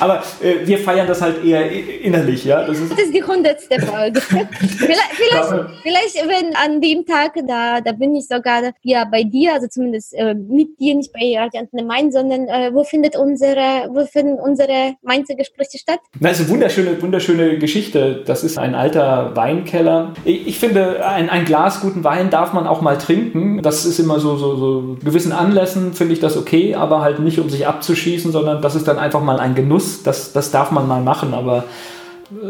Aber äh, wir feiern das halt eher innerlich, ja. Das ist, das ist die hundertste Folge. vielleicht, vielleicht, vielleicht, wenn an dem Tag, da, da bin ich sogar ja bei dir, also zumindest äh, mit dir, nicht bei Radianten Main, sondern äh, wo findet unsere, wo finden unsere Mainzer Gespräche statt? Das ist eine wunderschöne, wunderschöne Geschichte. Das ist ein alter Weinkeller. Ich, ich finde, ein, ein Glas guten Wein darf man auch mal trinken. Das ist immer so, so, so gewissen Anlässen finde ich das okay, aber halt nicht um sich abzuschießen, sondern das ist dann einfach mal ein Genuss. Das, das darf man mal machen, aber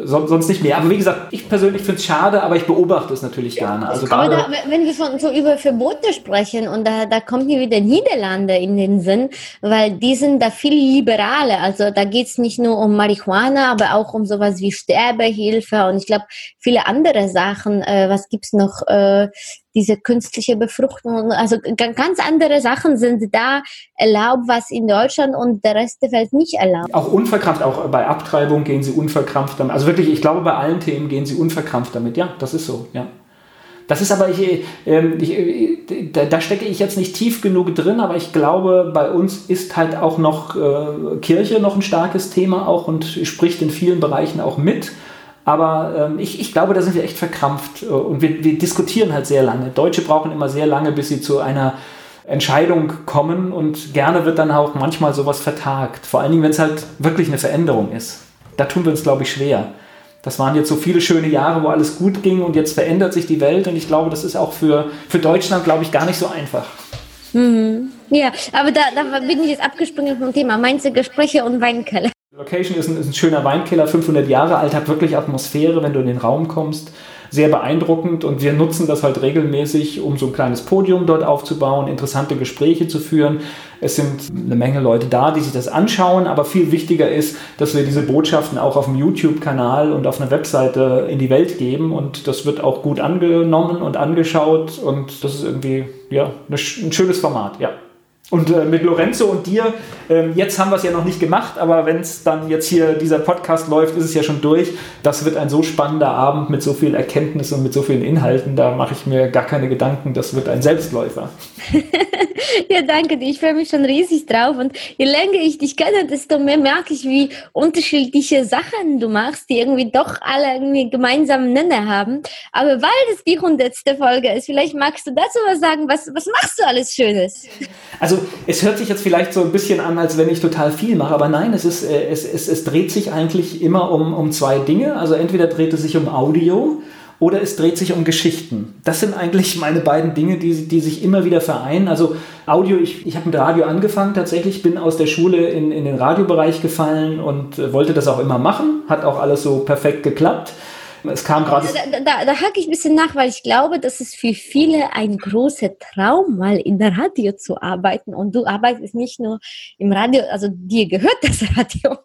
sonst nicht mehr. Aber wie gesagt, ich persönlich finde es schade, aber ich beobachte es natürlich gerne. Also aber da, wenn wir von, so über Verbote sprechen und da, da kommt mir wieder Niederlande in den Sinn, weil die sind da viel liberaler. Also da geht es nicht nur um Marihuana, aber auch um sowas wie Sterbehilfe und ich glaube viele andere Sachen. Äh, was gibt's noch? Äh, diese künstliche Befruchtung, also ganz andere Sachen sind da erlaubt, was in Deutschland und der Rest der Welt nicht erlaubt. Auch unverkrampft, auch bei Abtreibung gehen sie unverkrampft damit. Also wirklich, ich glaube, bei allen Themen gehen sie unverkrampft damit. Ja, das ist so, ja. Das ist aber, ich, ähm, ich, ich, da, da, stecke ich jetzt nicht tief genug drin, aber ich glaube, bei uns ist halt auch noch äh, Kirche noch ein starkes Thema auch und spricht in vielen Bereichen auch mit. Aber ähm, ich, ich glaube, da sind wir echt verkrampft äh, und wir, wir diskutieren halt sehr lange. Deutsche brauchen immer sehr lange, bis sie zu einer Entscheidung kommen und gerne wird dann auch manchmal sowas vertagt. Vor allen Dingen, wenn es halt wirklich eine Veränderung ist. Da tun wir uns, glaube ich, schwer. Das waren jetzt so viele schöne Jahre, wo alles gut ging und jetzt verändert sich die Welt und ich glaube, das ist auch für, für Deutschland, glaube ich, gar nicht so einfach. Mhm. Ja, aber da, da bin ich jetzt abgesprungen vom Thema Mainzer Gespräche und Weinkeller. Location ist ein, ist ein schöner Weinkeller, 500 Jahre alt, hat wirklich Atmosphäre, wenn du in den Raum kommst. Sehr beeindruckend und wir nutzen das halt regelmäßig, um so ein kleines Podium dort aufzubauen, interessante Gespräche zu führen. Es sind eine Menge Leute da, die sich das anschauen, aber viel wichtiger ist, dass wir diese Botschaften auch auf dem YouTube-Kanal und auf einer Webseite in die Welt geben und das wird auch gut angenommen und angeschaut und das ist irgendwie ja, ein schönes Format, ja. Und äh, mit Lorenzo und dir, äh, jetzt haben wir es ja noch nicht gemacht, aber wenn es dann jetzt hier dieser Podcast läuft, ist es ja schon durch. Das wird ein so spannender Abend mit so viel Erkenntnis und mit so vielen Inhalten, da mache ich mir gar keine Gedanken. Das wird ein Selbstläufer. ja, danke dir. Ich freue mich schon riesig drauf. Und je länger ich dich kenne, desto mehr merke ich, wie unterschiedliche Sachen du machst, die irgendwie doch alle irgendwie gemeinsamen Nenner haben. Aber weil es die hundertste Folge ist, vielleicht magst du dazu was sagen. Was, was machst du alles Schönes? Also es hört sich jetzt vielleicht so ein bisschen an, als wenn ich total viel mache, aber nein, es, ist, äh, es, es, es dreht sich eigentlich immer um, um zwei Dinge. Also entweder dreht es sich um Audio oder es dreht sich um Geschichten. Das sind eigentlich meine beiden Dinge, die, die sich immer wieder vereinen. Also Audio, ich, ich habe mit Radio angefangen tatsächlich, bin aus der Schule in, in den Radiobereich gefallen und äh, wollte das auch immer machen. Hat auch alles so perfekt geklappt. Es kam gerade. Da, da, da hake ich ein bisschen nach, weil ich glaube, das ist für viele ein großer Traum, mal in der Radio zu arbeiten. Und du arbeitest nicht nur im Radio, also dir gehört das Radio.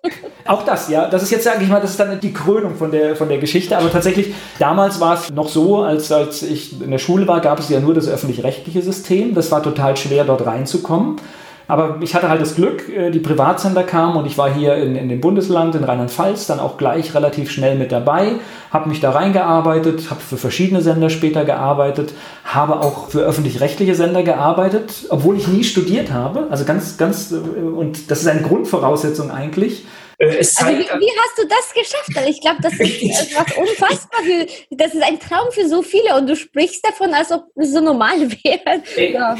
Auch das, ja. Das ist jetzt, sage ich mal, das ist dann die Krönung von der, von der Geschichte. Aber tatsächlich, damals war es noch so, als, als ich in der Schule war, gab es ja nur das öffentlich-rechtliche System. Das war total schwer, dort reinzukommen. Aber ich hatte halt das Glück, äh, die Privatsender kamen und ich war hier in, in dem Bundesland, in Rheinland-Pfalz, dann auch gleich relativ schnell mit dabei, habe mich da reingearbeitet, habe für verschiedene Sender später gearbeitet, habe auch für öffentlich-rechtliche Sender gearbeitet, obwohl ich nie studiert habe. Also ganz, ganz, äh, und das ist eine Grundvoraussetzung eigentlich. Äh, also wie, wie, hast du das geschafft? Also ich glaube, das ist was unfassbar. Für, das ist ein Traum für so viele und du sprichst davon, als ob es so normal wäre. Äh, ja.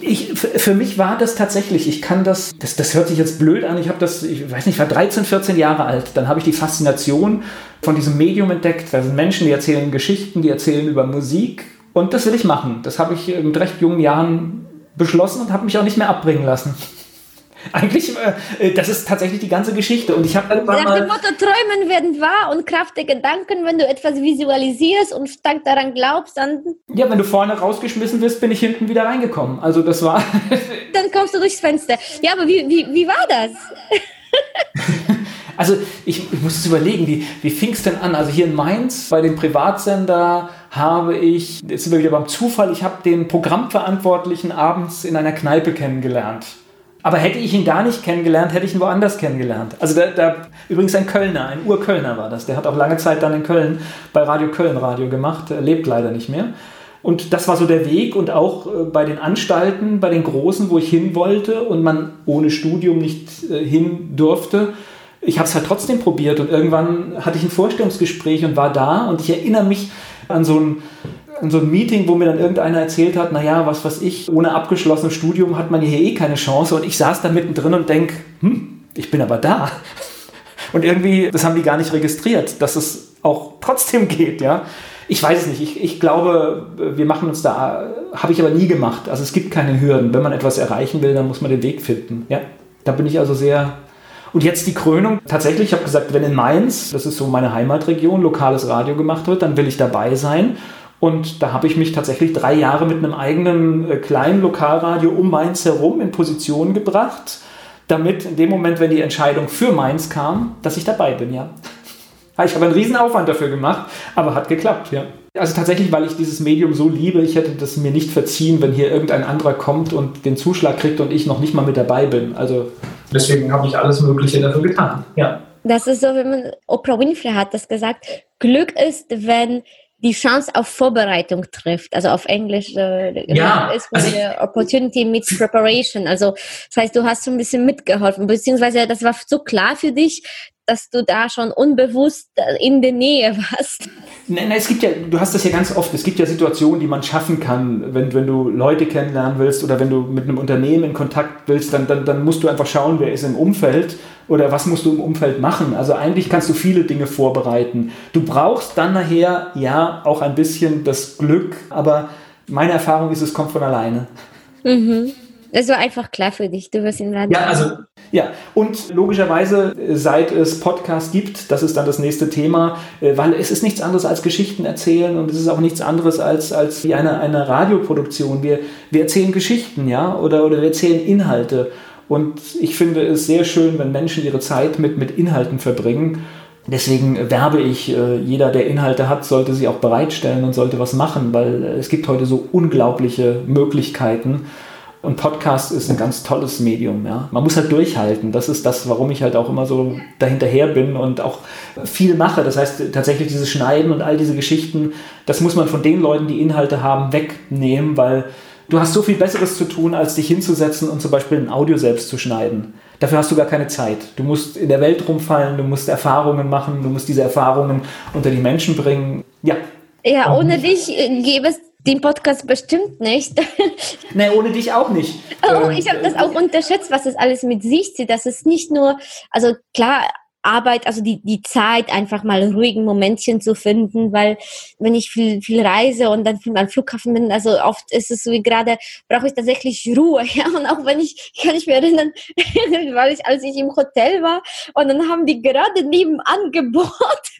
Ich, für mich war das tatsächlich, ich kann das, das, das hört sich jetzt blöd an, ich habe das, ich weiß nicht, ich war 13, 14 Jahre alt, dann habe ich die Faszination von diesem Medium entdeckt. Da sind Menschen, die erzählen Geschichten, die erzählen über Musik und das will ich machen. Das habe ich mit recht jungen Jahren beschlossen und habe mich auch nicht mehr abbringen lassen. Eigentlich, äh, das ist tatsächlich die ganze Geschichte. Und ich habe irgendwann Nach dem Motto, Träumen werden wahr und Kraft der Gedanken, wenn du etwas visualisierst und stark daran glaubst, dann... Ja, wenn du vorne rausgeschmissen wirst, bin ich hinten wieder reingekommen. Also das war... dann kommst du durchs Fenster. Ja, aber wie, wie, wie war das? also ich, ich muss es überlegen, wie, wie fing es denn an? Also hier in Mainz bei dem Privatsender habe ich, jetzt sind wir wieder beim Zufall, ich habe den Programmverantwortlichen abends in einer Kneipe kennengelernt. Aber hätte ich ihn da nicht kennengelernt, hätte ich ihn woanders kennengelernt. Also da, da übrigens ein Kölner, ein Urkölner war das. Der hat auch lange Zeit dann in Köln bei Radio Köln Radio gemacht, er lebt leider nicht mehr. Und das war so der Weg und auch äh, bei den Anstalten, bei den Großen, wo ich hin wollte und man ohne Studium nicht äh, hin durfte, ich habe es halt trotzdem probiert und irgendwann hatte ich ein Vorstellungsgespräch und war da und ich erinnere mich an so ein, an so ein Meeting, wo mir dann irgendeiner erzählt hat, naja, was weiß ich, ohne abgeschlossenes Studium hat man hier eh keine Chance und ich saß da mittendrin und denke, hm, ich bin aber da. Und irgendwie, das haben die gar nicht registriert, dass es auch trotzdem geht, ja. Ich weiß es nicht. Ich, ich glaube, wir machen uns da, habe ich aber nie gemacht. Also es gibt keine Hürden. Wenn man etwas erreichen will, dann muss man den Weg finden. Ja, da bin ich also sehr. Und jetzt die Krönung. Tatsächlich, ich habe gesagt, wenn in Mainz, das ist so meine Heimatregion, lokales Radio gemacht wird, dann will ich dabei sein. Und da habe ich mich tatsächlich drei Jahre mit einem eigenen äh, kleinen Lokalradio um Mainz herum in Position gebracht, damit in dem Moment, wenn die Entscheidung für Mainz kam, dass ich dabei bin, ja. Ich habe einen riesen Aufwand dafür gemacht, aber hat geklappt, ja. Also tatsächlich, weil ich dieses Medium so liebe, ich hätte das mir nicht verziehen, wenn hier irgendein anderer kommt und den Zuschlag kriegt und ich noch nicht mal mit dabei bin. Also deswegen habe ich alles Mögliche dafür getan, ja. Das ist so, wenn man, Oprah Winfrey hat das gesagt, Glück ist, wenn die Chance auf Vorbereitung trifft. Also auf Englisch äh, ja, ist also Opportunity meets Preparation. Also das heißt, du hast so ein bisschen mitgeholfen, beziehungsweise das war so klar für dich, dass du da schon unbewusst in der Nähe warst. Nein, nein, es gibt ja, du hast das ja ganz oft, es gibt ja Situationen, die man schaffen kann, wenn, wenn du Leute kennenlernen willst oder wenn du mit einem Unternehmen in Kontakt willst, dann, dann, dann musst du einfach schauen, wer ist im Umfeld oder was musst du im Umfeld machen. Also eigentlich kannst du viele Dinge vorbereiten. Du brauchst dann nachher ja auch ein bisschen das Glück, aber meine Erfahrung ist, es kommt von alleine. Mhm. Es war einfach klar für dich, du wirst ihn werden. Ja, also ja, und logischerweise, seit es Podcasts gibt, das ist dann das nächste Thema, äh, weil es ist nichts anderes als Geschichten erzählen und es ist auch nichts anderes als, als eine, eine Radioproduktion. Wir, wir erzählen Geschichten, ja, oder, oder wir erzählen Inhalte. Und ich finde es sehr schön, wenn Menschen ihre Zeit mit, mit Inhalten verbringen. Deswegen werbe ich, äh, jeder, der Inhalte hat, sollte sie auch bereitstellen und sollte was machen, weil es gibt heute so unglaubliche Möglichkeiten und Podcast ist ein ganz tolles Medium. Ja. Man muss halt durchhalten. Das ist das, warum ich halt auch immer so dahinterher bin und auch viel mache. Das heißt, tatsächlich dieses Schneiden und all diese Geschichten, das muss man von den Leuten, die Inhalte haben, wegnehmen, weil du hast so viel Besseres zu tun, als dich hinzusetzen und zum Beispiel ein Audio selbst zu schneiden. Dafür hast du gar keine Zeit. Du musst in der Welt rumfallen, du musst Erfahrungen machen, du musst diese Erfahrungen unter die Menschen bringen. Ja. Ja, ohne dich gäbe es den Podcast bestimmt nicht. nee, ohne dich auch nicht. Oh, ich habe das auch unterschätzt, was das alles mit sich zieht. Das ist nicht nur, also klar, Arbeit, also die, die Zeit, einfach mal ruhigen Momentchen zu finden, weil wenn ich viel, viel reise und dann viel am Flughafen bin, also oft ist es so wie gerade, brauche ich tatsächlich Ruhe, ja, und auch wenn ich, kann ich mir erinnern, weil ich, als ich im Hotel war und dann haben die gerade nebenan gebohrt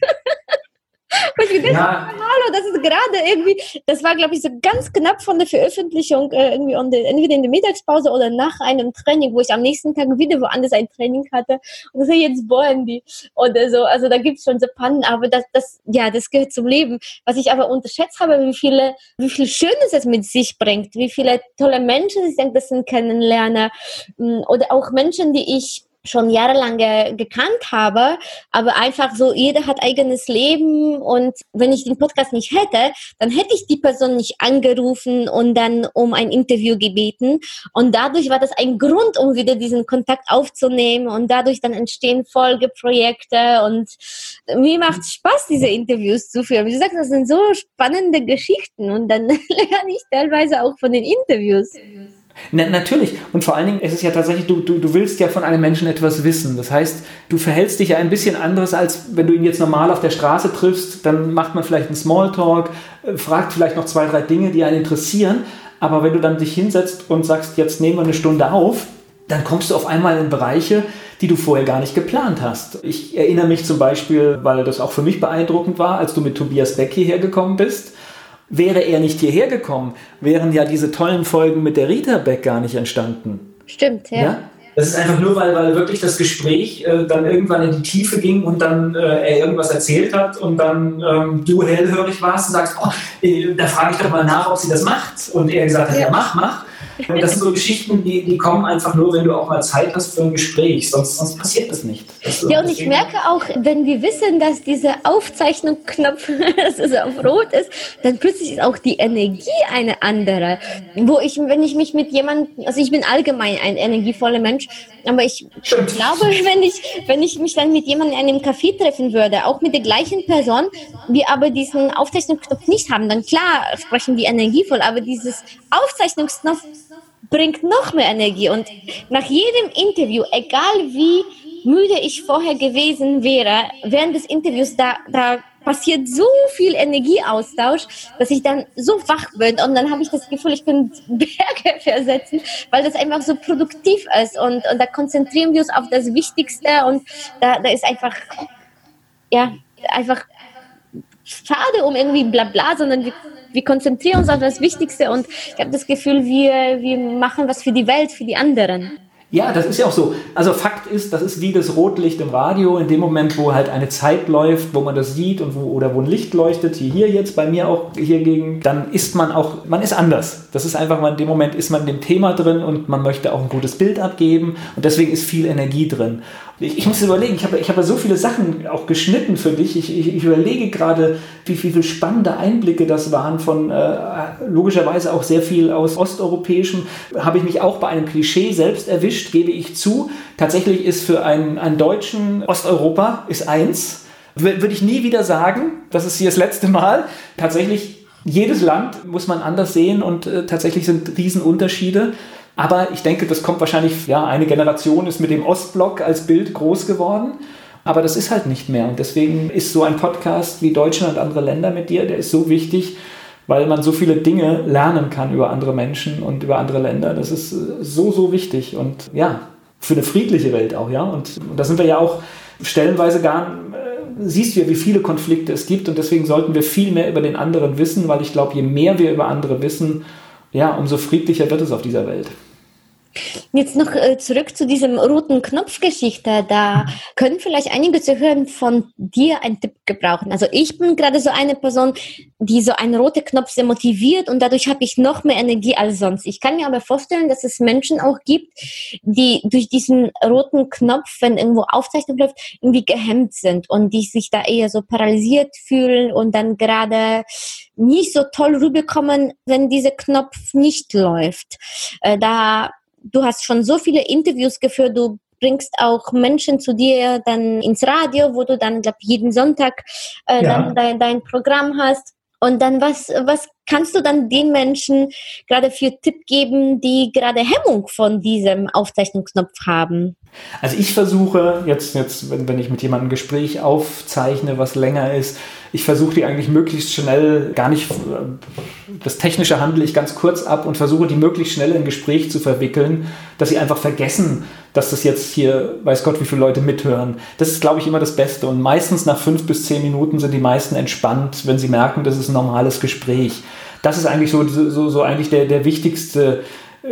ich dachte, ja. hallo, das ist gerade irgendwie, das war, glaube ich, so ganz knapp von der Veröffentlichung, äh, irgendwie on the, entweder in der Mittagspause oder nach einem Training, wo ich am nächsten Tag wieder woanders ein Training hatte. Und das ist jetzt bohren die oder so. Also da gibt es schon so Pannen, aber das, das, ja, das gehört zum Leben. Was ich aber unterschätzt habe, wie viele, wie viel Schönes es mit sich bringt, wie viele tolle Menschen ich denke, das sind kennenlerne mm, oder auch Menschen, die ich schon jahrelang ge gekannt habe, aber einfach so, jeder hat eigenes Leben und wenn ich den Podcast nicht hätte, dann hätte ich die Person nicht angerufen und dann um ein Interview gebeten und dadurch war das ein Grund, um wieder diesen Kontakt aufzunehmen und dadurch dann entstehen Folgeprojekte und mir macht es Spaß, diese Interviews zu führen. Wie gesagt, das sind so spannende Geschichten und dann lerne ich teilweise auch von den Interviews. Na, natürlich. Und vor allen Dingen ist es ja tatsächlich, du, du, du willst ja von einem Menschen etwas wissen. Das heißt, du verhältst dich ja ein bisschen anderes, als wenn du ihn jetzt normal auf der Straße triffst. Dann macht man vielleicht einen Smalltalk, äh, fragt vielleicht noch zwei, drei Dinge, die einen interessieren. Aber wenn du dann dich hinsetzt und sagst, jetzt nehmen wir eine Stunde auf, dann kommst du auf einmal in Bereiche, die du vorher gar nicht geplant hast. Ich erinnere mich zum Beispiel, weil das auch für mich beeindruckend war, als du mit Tobias Beck hierher gekommen bist Wäre er nicht hierher gekommen, wären ja diese tollen Folgen mit der Rita Beck gar nicht entstanden. Stimmt, ja. ja? Das ist einfach nur, weil, weil wirklich das Gespräch äh, dann irgendwann in die Tiefe ging und dann äh, er irgendwas erzählt hat und dann ähm, du hellhörig warst und sagst, oh, äh, da frage ich doch mal nach, ob sie das macht. Und er gesagt hat, ja, ja mach, mach. Das sind so Geschichten, die, die kommen einfach nur, wenn du auch mal Zeit hast für ein Gespräch, sonst, sonst passiert das nicht. Ja, und ich merke auch, wenn wir wissen, dass dieser Aufzeichnungsknopf also auf Rot ist, dann plötzlich ist auch die Energie eine andere. Wo ich, wenn ich mich mit jemandem, also ich bin allgemein ein energievoller Mensch, aber ich Stimmt. glaube, wenn ich, wenn ich mich dann mit jemandem in einem Café treffen würde, auch mit der gleichen Person, wir aber diesen Aufzeichnungsknopf nicht haben, dann klar sprechen wir energievoll, aber dieses Aufzeichnungsknopf bringt noch mehr Energie und nach jedem Interview, egal wie müde ich vorher gewesen wäre, während des Interviews, da, da passiert so viel Energieaustausch, dass ich dann so wach bin und dann habe ich das Gefühl, ich bin Berge versetzen, weil das einfach so produktiv ist und, und da konzentrieren wir uns auf das Wichtigste und da, da ist einfach, ja, einfach schade um irgendwie bla bla, sondern wir, wir konzentrieren uns auf das Wichtigste und ich habe das Gefühl, wir, wir machen was für die Welt, für die anderen. Ja, das ist ja auch so. Also Fakt ist, das ist wie das Rotlicht im Radio. In dem Moment, wo halt eine Zeit läuft, wo man das sieht und wo, oder wo ein Licht leuchtet, wie hier jetzt bei mir auch hier gegen, dann ist man auch, man ist anders. Das ist einfach, in dem Moment ist man in dem Thema drin und man möchte auch ein gutes Bild abgeben und deswegen ist viel Energie drin. Ich, ich muss überlegen, ich habe ich hab so viele Sachen auch geschnitten für dich. Ich, ich, ich überlege gerade, wie, wie viele spannende Einblicke das waren von äh, logischerweise auch sehr viel aus osteuropäischem. Habe ich mich auch bei einem Klischee selbst erwischt, gebe ich zu. Tatsächlich ist für einen, einen Deutschen Osteuropa ist eins. Würde ich nie wieder sagen. Das ist hier das letzte Mal. Tatsächlich jedes Land muss man anders sehen und äh, tatsächlich sind Riesenunterschiede. Aber ich denke, das kommt wahrscheinlich, ja, eine Generation ist mit dem Ostblock als Bild groß geworden. Aber das ist halt nicht mehr. Und deswegen ist so ein Podcast wie Deutschland und andere Länder mit dir, der ist so wichtig, weil man so viele Dinge lernen kann über andere Menschen und über andere Länder. Das ist äh, so, so wichtig. Und ja, für eine friedliche Welt auch, ja. Und, und da sind wir ja auch stellenweise gar, äh, siehst du ja, wie viele Konflikte es gibt. Und deswegen sollten wir viel mehr über den anderen wissen, weil ich glaube, je mehr wir über andere wissen, ja, umso friedlicher wird es auf dieser Welt. Jetzt noch äh, zurück zu diesem roten Knopfgeschichte. Da können vielleicht einige zu hören von dir einen Tipp gebrauchen. Also ich bin gerade so eine Person, die so einen roten Knopf sehr motiviert und dadurch habe ich noch mehr Energie als sonst. Ich kann mir aber vorstellen, dass es Menschen auch gibt, die durch diesen roten Knopf, wenn irgendwo Aufzeichnung läuft, irgendwie gehemmt sind und die sich da eher so paralysiert fühlen und dann gerade nicht so toll rüberkommen, wenn dieser Knopf nicht läuft. Äh, da du hast schon so viele Interviews geführt, du bringst auch Menschen zu dir dann ins Radio, wo du dann, glaube jeden Sonntag äh, ja. dann dein, dein Programm hast. Und dann, was, was kannst du dann den Menschen gerade für Tipp geben, die gerade Hemmung von diesem Aufzeichnungsknopf haben? Also ich versuche jetzt, jetzt wenn, wenn ich mit jemandem ein Gespräch aufzeichne, was länger ist, ich versuche die eigentlich möglichst schnell, gar nicht, das Technische handle ich ganz kurz ab und versuche die möglichst schnell in Gespräch zu verwickeln, dass sie einfach vergessen, dass das jetzt hier, weiß Gott, wie viele Leute mithören. Das ist, glaube ich, immer das Beste. Und meistens nach fünf bis zehn Minuten sind die meisten entspannt, wenn sie merken, das ist ein normales Gespräch. Das ist eigentlich so, so, so eigentlich der, der wichtigste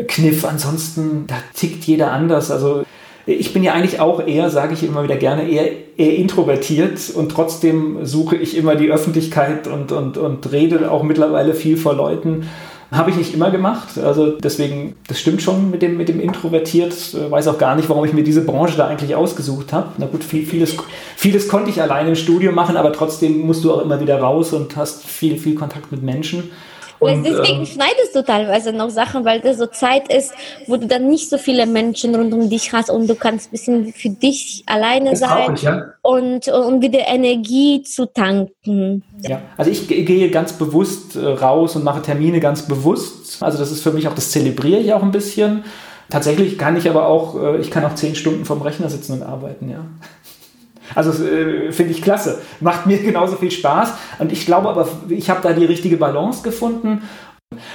Kniff. Ansonsten, da tickt jeder anders. Also ich bin ja eigentlich auch eher, sage ich immer wieder gerne, eher, eher introvertiert und trotzdem suche ich immer die Öffentlichkeit und, und, und rede auch mittlerweile viel vor Leuten. Habe ich nicht immer gemacht. Also deswegen, das stimmt schon mit dem, mit dem Introvertiert. Weiß auch gar nicht, warum ich mir diese Branche da eigentlich ausgesucht habe. Na gut, viel, vieles, vieles konnte ich alleine im Studio machen, aber trotzdem musst du auch immer wieder raus und hast viel, viel Kontakt mit Menschen. Und, deswegen ähm, schneidest du teilweise noch Sachen, weil das so Zeit ist, wo du dann nicht so viele Menschen rund um dich hast und du kannst ein bisschen für dich alleine sein ich, ja. und, und wieder Energie zu tanken. Ja, also ich gehe ganz bewusst äh, raus und mache Termine ganz bewusst. Also das ist für mich auch, das zelebriere ich auch ein bisschen. Tatsächlich kann ich aber auch, äh, ich kann auch zehn Stunden vom Rechner sitzen und arbeiten, ja. Also äh, finde ich klasse. Macht mir genauso viel Spaß. Und ich glaube aber, ich habe da die richtige Balance gefunden.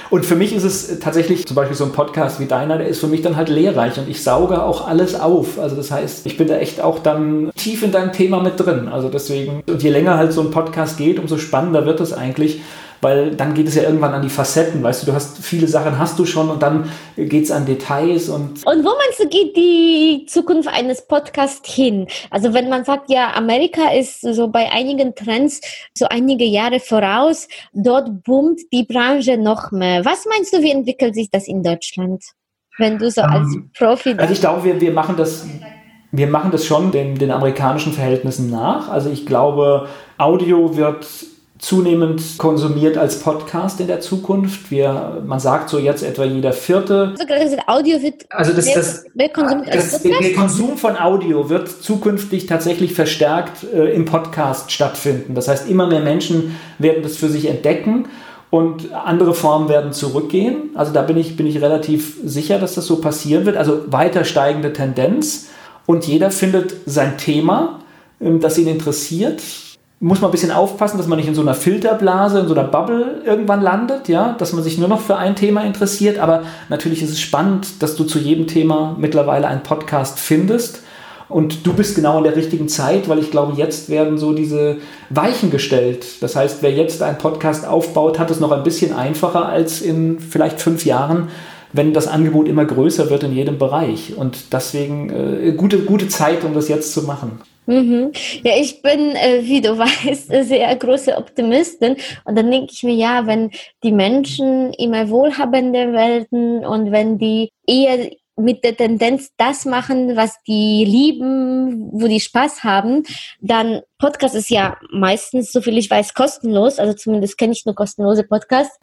Und für mich ist es tatsächlich zum Beispiel so ein Podcast wie deiner, der ist für mich dann halt lehrreich und ich sauge auch alles auf. Also das heißt, ich bin da echt auch dann tief in deinem Thema mit drin. Also deswegen, und je länger halt so ein Podcast geht, umso spannender wird es eigentlich, weil dann geht es ja irgendwann an die Facetten, weißt du, du hast viele Sachen hast du schon und dann geht es an Details und. Und wo meinst du, geht die Zukunft eines Podcasts hin? Also wenn man sagt, ja, Amerika ist so bei einigen Trends so einige Jahre voraus, dort boomt die Branche noch mehr. Was meinst du, wie entwickelt sich das in Deutschland? Wenn du so als ähm, Profi. Also ich glaube, wir, wir machen das Wir machen das schon den, den amerikanischen Verhältnissen nach. Also ich glaube, Audio wird zunehmend konsumiert als Podcast in der Zukunft. Wir, man sagt so jetzt etwa jeder vierte. Also gesagt, Audio wird also das, das, mehr konsumiert als das, Podcast? der Konsum von Audio wird zukünftig tatsächlich verstärkt äh, im Podcast stattfinden. Das heißt, immer mehr Menschen werden das für sich entdecken und andere Formen werden zurückgehen. Also da bin ich, bin ich relativ sicher, dass das so passieren wird. Also weiter steigende Tendenz und jeder findet sein Thema, ähm, das ihn interessiert muss man ein bisschen aufpassen, dass man nicht in so einer Filterblase, in so einer Bubble irgendwann landet, ja, dass man sich nur noch für ein Thema interessiert. Aber natürlich ist es spannend, dass du zu jedem Thema mittlerweile einen Podcast findest. Und du bist genau in der richtigen Zeit, weil ich glaube, jetzt werden so diese Weichen gestellt. Das heißt, wer jetzt einen Podcast aufbaut, hat es noch ein bisschen einfacher als in vielleicht fünf Jahren, wenn das Angebot immer größer wird in jedem Bereich. Und deswegen äh, gute, gute Zeit, um das jetzt zu machen. Mhm. Ja, ich bin, äh, wie du weißt, sehr große Optimistin. Und dann denke ich mir, ja, wenn die Menschen immer wohlhabender werden und wenn die eher mit der Tendenz das machen, was die lieben, wo die Spaß haben, dann Podcast ist ja meistens, so viel ich weiß, kostenlos. Also zumindest kenne ich nur kostenlose Podcasts.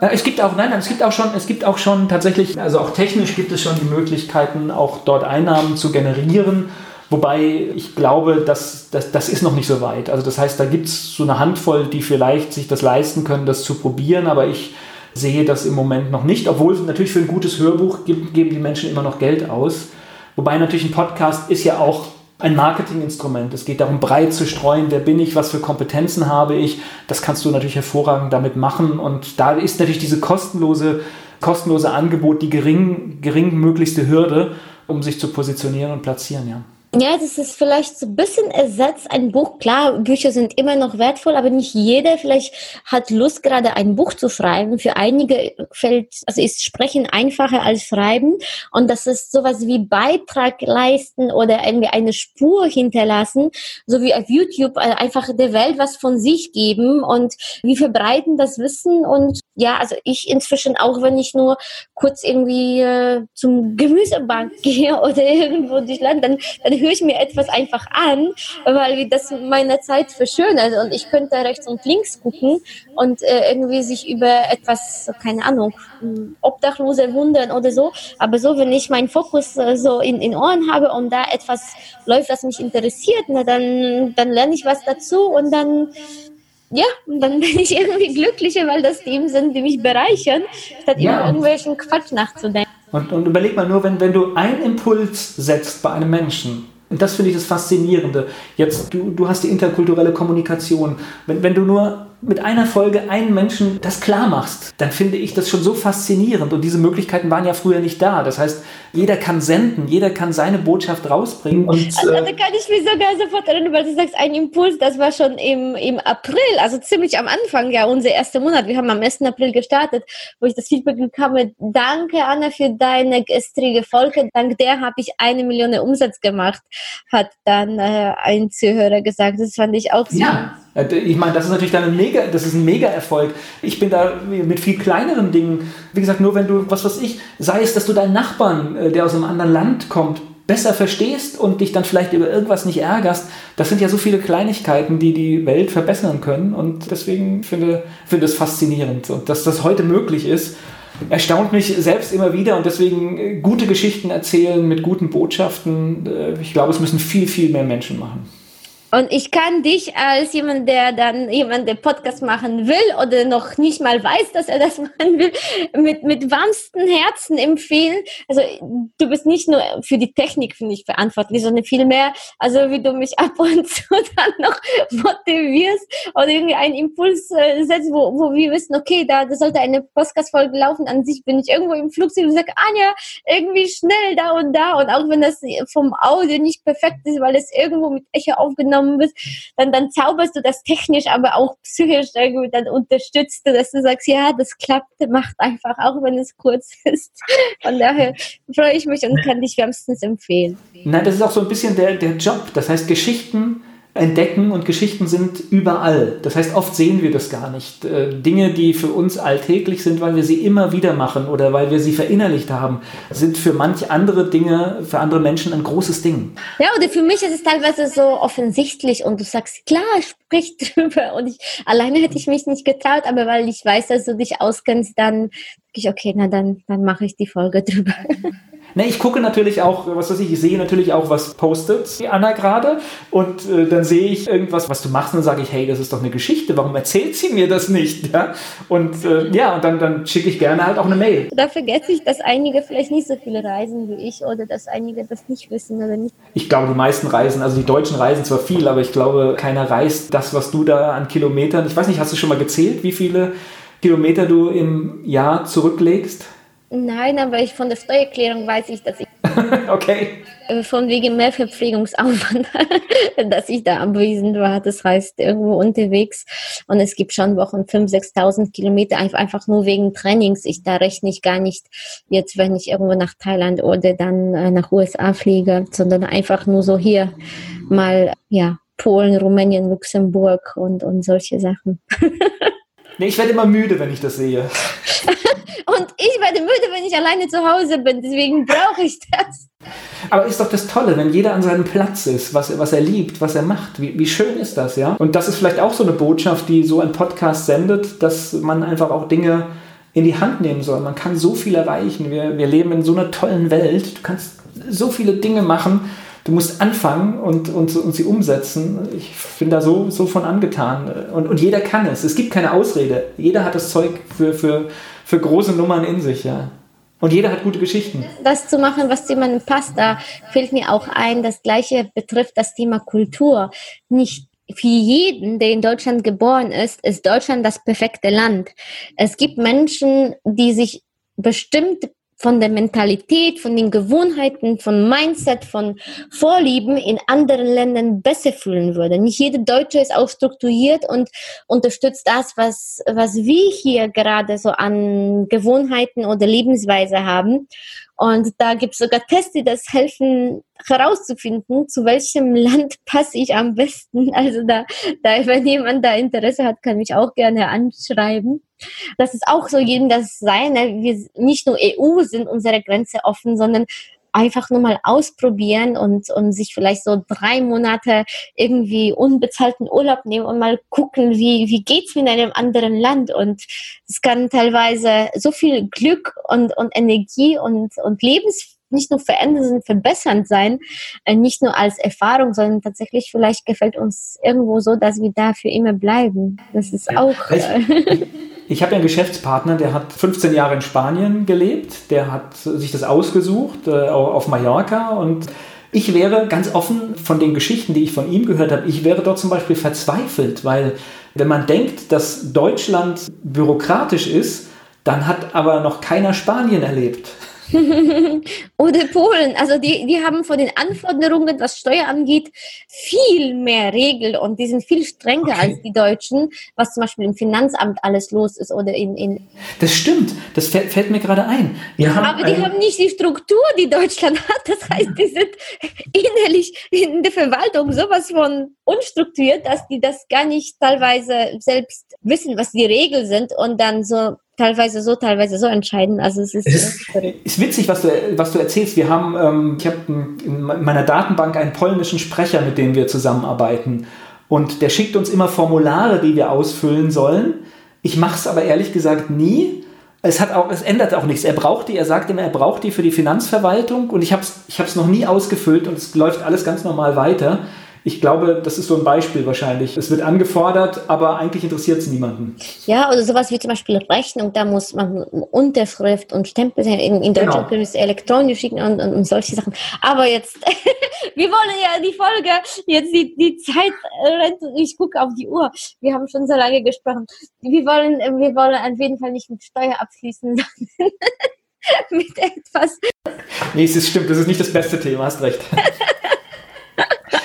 Es gibt auch, nein, es gibt auch schon, es gibt auch schon tatsächlich, also auch technisch gibt es schon die Möglichkeiten, auch dort Einnahmen zu generieren. Wobei ich glaube, dass, dass, das ist noch nicht so weit. Also das heißt, da gibt es so eine Handvoll, die vielleicht sich das leisten können, das zu probieren, aber ich sehe das im Moment noch nicht, obwohl natürlich für ein gutes Hörbuch geben, die Menschen immer noch Geld aus. Wobei natürlich ein Podcast ist ja auch ein Marketinginstrument. Es geht darum, breit zu streuen, wer bin ich, was für Kompetenzen habe ich. Das kannst du natürlich hervorragend damit machen. Und da ist natürlich diese kostenlose, kostenlose Angebot die gering, geringmöglichste Hürde, um sich zu positionieren und platzieren, ja. Ja, das ist vielleicht so ein bisschen ersetzt ein Buch. Klar, Bücher sind immer noch wertvoll, aber nicht jeder vielleicht hat Lust, gerade ein Buch zu schreiben. Für einige fällt, also ist Sprechen einfacher als Schreiben. Und das ist sowas wie Beitrag leisten oder irgendwie eine Spur hinterlassen, so wie auf YouTube äh, einfach der Welt was von sich geben und wir verbreiten das Wissen. Und ja, also ich inzwischen auch, wenn ich nur kurz irgendwie äh, zum Gemüsebank gehe oder irgendwo durch dann, dann höre ich mir etwas einfach an, weil das meine Zeit verschönert und ich könnte rechts und links gucken und äh, irgendwie sich über etwas, keine Ahnung, Obdachlose wundern oder so. Aber so, wenn ich meinen Fokus äh, so in, in Ohren habe und da etwas läuft, was mich interessiert, na, dann, dann lerne ich was dazu und dann ja, und dann bin ich irgendwie glücklicher, weil das Themen sind, die mich bereichern, statt ja. über irgendwelchen Quatsch nachzudenken. Und, und überleg mal nur, wenn, wenn du einen Impuls setzt bei einem Menschen, und das finde ich das Faszinierende. Jetzt, du, du hast die interkulturelle Kommunikation. Wenn, wenn du nur mit einer Folge einen Menschen das klar machst, dann finde ich das schon so faszinierend. Und diese Möglichkeiten waren ja früher nicht da. Das heißt, jeder kann senden, jeder kann seine Botschaft rausbringen. Und, also, äh, da kann ich mich sogar sofort erinnern, weil du sagst, ein Impuls, das war schon im, im April, also ziemlich am Anfang, ja, unser erster Monat. Wir haben am 1. April gestartet, wo ich das Feedback bekam, danke Anna für deine gestrige Folge, dank der habe ich eine Million Umsatz gemacht, hat dann äh, ein Zuhörer gesagt. Das fand ich auch so. Ja. Äh, ich meine, das ist natürlich dann ein mega, das ist ein Mega-Erfolg. Ich bin da mit viel kleineren Dingen, wie gesagt, nur wenn du, was weiß ich, sei es, dass du deinen Nachbarn, äh, der aus einem anderen Land kommt, besser verstehst und dich dann vielleicht über irgendwas nicht ärgerst, das sind ja so viele Kleinigkeiten, die die Welt verbessern können und deswegen finde ich es faszinierend und dass das heute möglich ist, erstaunt mich selbst immer wieder und deswegen äh, gute Geschichten erzählen mit guten Botschaften. Ich glaube, es müssen viel, viel mehr Menschen machen. Und ich kann dich als jemand, der dann jemand, der Podcast machen will oder noch nicht mal weiß, dass er das machen will, mit, mit warmsten Herzen empfehlen. Also du bist nicht nur für die Technik, finde ich, verantwortlich, sondern vielmehr, also wie du mich ab und zu dann noch motivierst oder irgendwie einen Impuls äh, setzt, wo, wo wir wissen, okay, da, da sollte eine Podcast-Folge laufen. An sich bin ich irgendwo im Flugzeug und sage, Anja, irgendwie schnell da und da. Und auch wenn das vom Audio nicht perfekt ist, weil es irgendwo mit Echo aufgenommen genommen bist, dann, dann zauberst du das technisch, aber auch psychisch irgendwie, dann unterstützt du, dass du sagst, ja, das klappt, macht einfach, auch wenn es kurz ist. Von daher freue ich mich und kann dich wärmstens empfehlen. Nein, das ist auch so ein bisschen der, der Job. Das heißt, Geschichten entdecken und Geschichten sind überall. Das heißt, oft sehen wir das gar nicht. Äh, Dinge, die für uns alltäglich sind, weil wir sie immer wieder machen oder weil wir sie verinnerlicht haben, sind für manche andere Dinge, für andere Menschen ein großes Ding. Ja, oder für mich ist es teilweise so offensichtlich und du sagst, klar, sprich drüber. Und ich, alleine hätte ich mich nicht getraut, aber weil ich weiß, dass du dich auskennst, dann ich, okay, na dann, dann mache ich die Folge drüber. Ne, ich gucke natürlich auch, was weiß ich, ich sehe natürlich auch, was postet die Anna gerade und äh, dann sehe ich irgendwas, was du machst und dann sage ich, hey, das ist doch eine Geschichte, warum erzählt sie mir das nicht? Ja? Und äh, ja, und dann, dann schicke ich gerne halt auch eine Mail. Da vergesse ich, dass einige vielleicht nicht so viele reisen wie ich oder dass einige das nicht wissen oder nicht. Ich glaube, die meisten reisen, also die Deutschen reisen zwar viel, aber ich glaube, keiner reist das, was du da an Kilometern, ich weiß nicht, hast du schon mal gezählt, wie viele Kilometer du im Jahr zurücklegst? Nein, aber ich von der Steuererklärung weiß ich, dass ich okay. Äh, von wegen mehr Verpflegungsaufwand, dass ich da anwesend war. Das heißt, irgendwo unterwegs. Und es gibt schon Wochen 5.000, 6.000 Kilometer einfach nur wegen Trainings. Ich, da rechne ich gar nicht jetzt, wenn ich irgendwo nach Thailand oder dann äh, nach USA fliege, sondern einfach nur so hier mal, ja, Polen, Rumänien, Luxemburg und, und solche Sachen. nee, ich werde immer müde, wenn ich das sehe. Und ich werde müde, wenn ich alleine zu Hause bin. Deswegen brauche ich das. Aber ist doch das Tolle, wenn jeder an seinem Platz ist, was, was er liebt, was er macht. Wie, wie schön ist das, ja? Und das ist vielleicht auch so eine Botschaft, die so ein Podcast sendet, dass man einfach auch Dinge in die Hand nehmen soll. Man kann so viel erreichen. Wir, wir leben in so einer tollen Welt. Du kannst so viele Dinge machen. Du musst anfangen und, und, und sie umsetzen. Ich bin da so, so von angetan. Und, und jeder kann es. Es gibt keine Ausrede. Jeder hat das Zeug für, für, für große Nummern in sich, ja. Und jeder hat gute Geschichten. Das zu machen, was jemandem passt, da fällt mir auch ein, das Gleiche betrifft das Thema Kultur. Nicht für jeden, der in Deutschland geboren ist, ist Deutschland das perfekte Land. Es gibt Menschen, die sich bestimmt von der Mentalität, von den Gewohnheiten, von Mindset, von Vorlieben in anderen Ländern besser fühlen würde. Nicht jeder Deutsche ist auch strukturiert und unterstützt das, was, was wir hier gerade so an Gewohnheiten oder Lebensweise haben. Und da gibt es sogar Tests, die das helfen herauszufinden, zu welchem Land passe ich am besten. Also da, da, wenn jemand da Interesse hat, kann mich auch gerne anschreiben. Das ist auch so jedem das sein. Wir nicht nur EU sind unsere Grenze offen, sondern einfach nur mal ausprobieren und, und sich vielleicht so drei Monate irgendwie unbezahlten Urlaub nehmen und mal gucken, wie, wie geht's mir in einem anderen Land. Und es kann teilweise so viel Glück und, und Energie und, und Lebens nicht nur verändernd, sondern verbessernd sein, äh, nicht nur als Erfahrung, sondern tatsächlich vielleicht gefällt uns irgendwo so, dass wir da für immer bleiben. Das ist auch. Äh, ich habe einen Geschäftspartner, der hat 15 Jahre in Spanien gelebt, der hat sich das ausgesucht äh, auf Mallorca und ich wäre ganz offen von den Geschichten, die ich von ihm gehört habe, ich wäre dort zum Beispiel verzweifelt, weil wenn man denkt, dass Deutschland bürokratisch ist, dann hat aber noch keiner Spanien erlebt. Oder Polen. Also die, die haben von den Anforderungen, was Steuer angeht, viel mehr Regeln und die sind viel strenger okay. als die Deutschen, was zum Beispiel im Finanzamt alles los ist oder in. in das stimmt, das fällt, fällt mir gerade ein. Wir Aber die haben nicht die Struktur, die Deutschland hat. Das heißt, die sind innerlich in der Verwaltung sowas von unstrukturiert, dass die das gar nicht teilweise selbst wissen, was die Regeln sind und dann so teilweise so, teilweise so entscheiden. Also es ist, es ist, ist witzig, was du, was du erzählst. Wir haben, ähm, ich habe in meiner Datenbank einen polnischen Sprecher, mit dem wir zusammenarbeiten. Und der schickt uns immer Formulare, die wir ausfüllen sollen. Ich mache es aber ehrlich gesagt nie. Es, hat auch, es ändert auch nichts. Er braucht die, er sagt immer, er braucht die für die Finanzverwaltung und ich habe es ich noch nie ausgefüllt und es läuft alles ganz normal weiter ich glaube, das ist so ein Beispiel wahrscheinlich. Es wird angefordert, aber eigentlich interessiert es niemanden. Ja, oder sowas wie zum Beispiel Rechnung, da muss man Unterschrift und Stempel in, in Deutschland genau. können wir es elektronisch schicken und, und, und, solche Sachen. Aber jetzt, wir wollen ja die Folge, jetzt die, die Zeit rennt, ich gucke auf die Uhr. Wir haben schon so lange gesprochen. Wir wollen, wir wollen auf jeden Fall nicht mit Steuer abschließen, sondern mit etwas. Nee, es ist stimmt, das ist nicht das beste Thema, hast recht.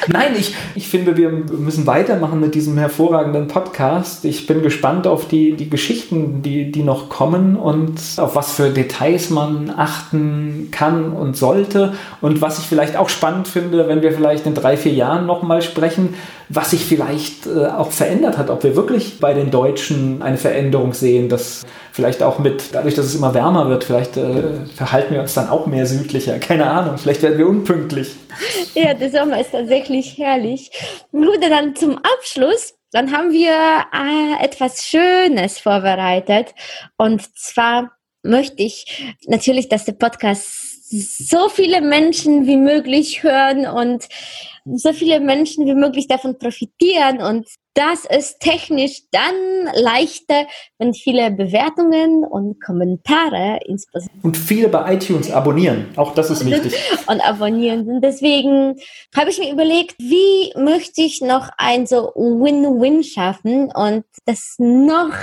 Nein, ich, ich finde, wir müssen weitermachen mit diesem hervorragenden Podcast. Ich bin gespannt auf die, die Geschichten, die, die noch kommen und auf was für Details man achten kann und sollte. Und was ich vielleicht auch spannend finde, wenn wir vielleicht in drei, vier Jahren nochmal sprechen, was sich vielleicht äh, auch verändert hat, ob wir wirklich bei den Deutschen eine Veränderung sehen, dass vielleicht auch mit, dadurch, dass es immer wärmer wird, vielleicht äh, verhalten wir uns dann auch mehr südlicher, keine Ahnung, vielleicht werden wir unpünktlich. Ja, der Sommer ist tatsächlich herrlich. Gut, dann zum Abschluss dann haben wir äh, etwas Schönes vorbereitet. Und zwar möchte ich natürlich, dass der Podcast so viele Menschen wie möglich hören und so viele Menschen wie möglich davon profitieren. Und das ist technisch dann leichter, wenn viele Bewertungen und Kommentare insbesondere. Und viele bei iTunes abonnieren. Auch das ist wichtig. Und abonnieren. Und deswegen habe ich mir überlegt, wie möchte ich noch ein so Win-Win schaffen und das noch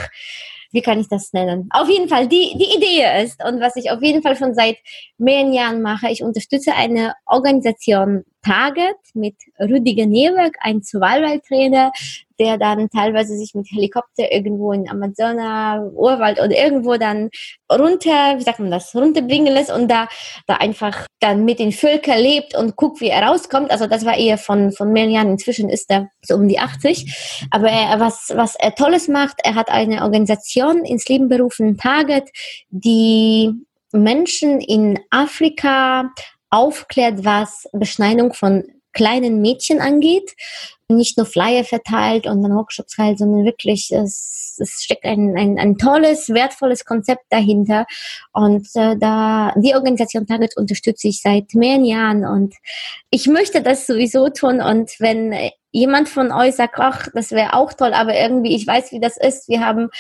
wie kann ich das nennen? Auf jeden Fall, die, die Idee ist und was ich auf jeden Fall schon seit mehreren Jahren mache, ich unterstütze eine Organisation Target mit Rüdiger Newerk, ein Survival-Trainer, der dann teilweise sich mit Helikopter irgendwo in Amazona, Urwald oder irgendwo dann runter, wie sagt man das, runterbringen lässt und da, da einfach dann mit den Völkern lebt und guckt, wie er rauskommt. Also das war eher von, von mehreren Jahren. Inzwischen ist er so um die 80. Aber er, was, was er Tolles macht, er hat eine Organisation ins Leben berufen, Target, die Menschen in Afrika aufklärt, was Beschneidung von kleinen Mädchen angeht. Nicht nur Flyer verteilt und dann Workshops halt, sondern wirklich, es, es steckt ein, ein, ein tolles, wertvolles Konzept dahinter. Und äh, da die Organisation Target unterstütze ich seit mehreren Jahren und ich möchte das sowieso tun. Und wenn jemand von euch sagt, ach, das wäre auch toll, aber irgendwie, ich weiß, wie das ist, wir haben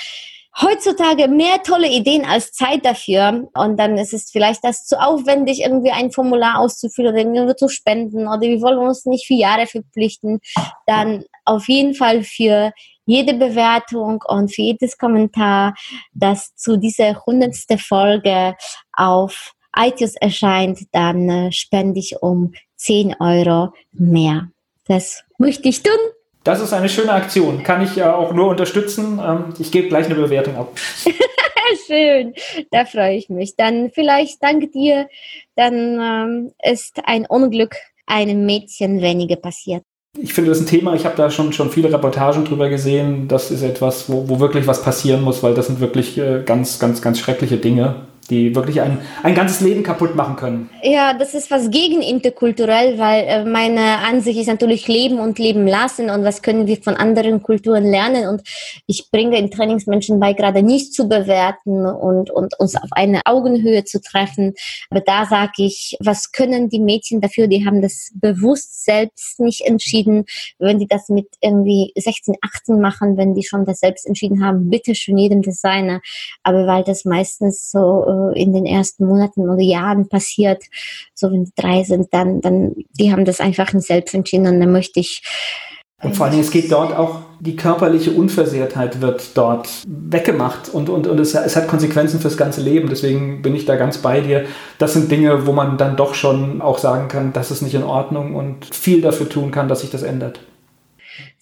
heutzutage mehr tolle Ideen als Zeit dafür. Und dann ist es vielleicht das zu aufwendig, irgendwie ein Formular auszufüllen oder irgendwie zu spenden oder wir wollen uns nicht für Jahre verpflichten. Dann auf jeden Fall für jede Bewertung und für jedes Kommentar, das zu dieser hundertste Folge auf iTunes erscheint, dann äh, spende ich um 10 Euro mehr. Das möchte ich tun. Das ist eine schöne Aktion. Kann ich ja auch nur unterstützen. Ähm, ich gebe gleich eine Bewertung ab. Schön, da freue ich mich. Dann vielleicht danke dir. Dann ähm, ist ein Unglück einem Mädchen weniger passiert. Ich finde das ein Thema, ich habe da schon, schon viele Reportagen drüber gesehen. Das ist etwas, wo, wo wirklich was passieren muss, weil das sind wirklich äh, ganz, ganz, ganz schreckliche Dinge die wirklich ein, ein ganzes Leben kaputt machen können. Ja, das ist was gegen interkulturell, weil äh, meine Ansicht ist natürlich leben und leben lassen und was können wir von anderen Kulturen lernen und ich bringe in Trainings Menschen bei, gerade nicht zu bewerten und, und uns auf eine Augenhöhe zu treffen. Aber da sage ich, was können die Mädchen dafür? Die haben das bewusst selbst nicht entschieden. Wenn die das mit irgendwie 16, 18 machen, wenn die schon das selbst entschieden haben, bitte schön jedem Designer. Aber weil das meistens so äh, in den ersten Monaten oder Jahren passiert, so wenn die drei sind, dann, dann, die haben das einfach selbst entschieden und dann möchte ich und vor allen Dingen, es geht dort auch, die körperliche Unversehrtheit wird dort weggemacht und, und, und es, es, hat Konsequenzen fürs ganze Leben. Deswegen bin ich da ganz bei dir. Das sind Dinge, wo man dann doch schon auch sagen kann, das ist nicht in Ordnung und viel dafür tun kann, dass sich das ändert.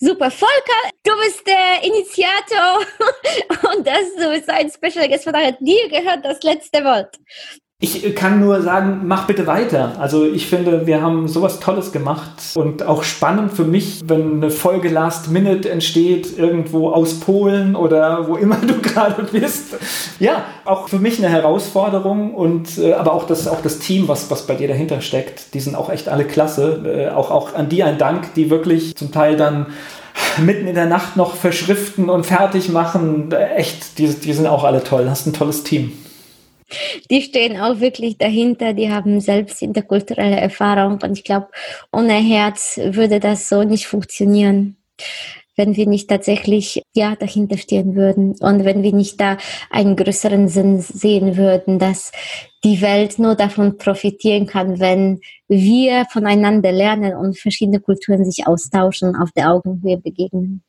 Super, Volker, du bist der Initiator und das du bist ein Special Guest, von daher dir gehört das letzte Wort. Ich kann nur sagen, mach bitte weiter. Also ich finde, wir haben sowas Tolles gemacht und auch spannend für mich, wenn eine Folge Last Minute entsteht, irgendwo aus Polen oder wo immer du gerade bist. Ja, auch für mich eine Herausforderung und äh, aber auch das, auch das Team, was, was bei dir dahinter steckt, die sind auch echt alle klasse. Äh, auch, auch an die ein Dank, die wirklich zum Teil dann mitten in der Nacht noch verschriften und fertig machen. Äh, echt, die, die sind auch alle toll. Hast ein tolles Team die stehen auch wirklich dahinter, die haben selbst interkulturelle Erfahrung und ich glaube, ohne Herz würde das so nicht funktionieren wenn wir nicht tatsächlich ja dahinter stehen würden und wenn wir nicht da einen größeren Sinn sehen würden, dass die Welt nur davon profitieren kann, wenn wir voneinander lernen und verschiedene Kulturen sich austauschen, auf der Augenhöhe begegnen.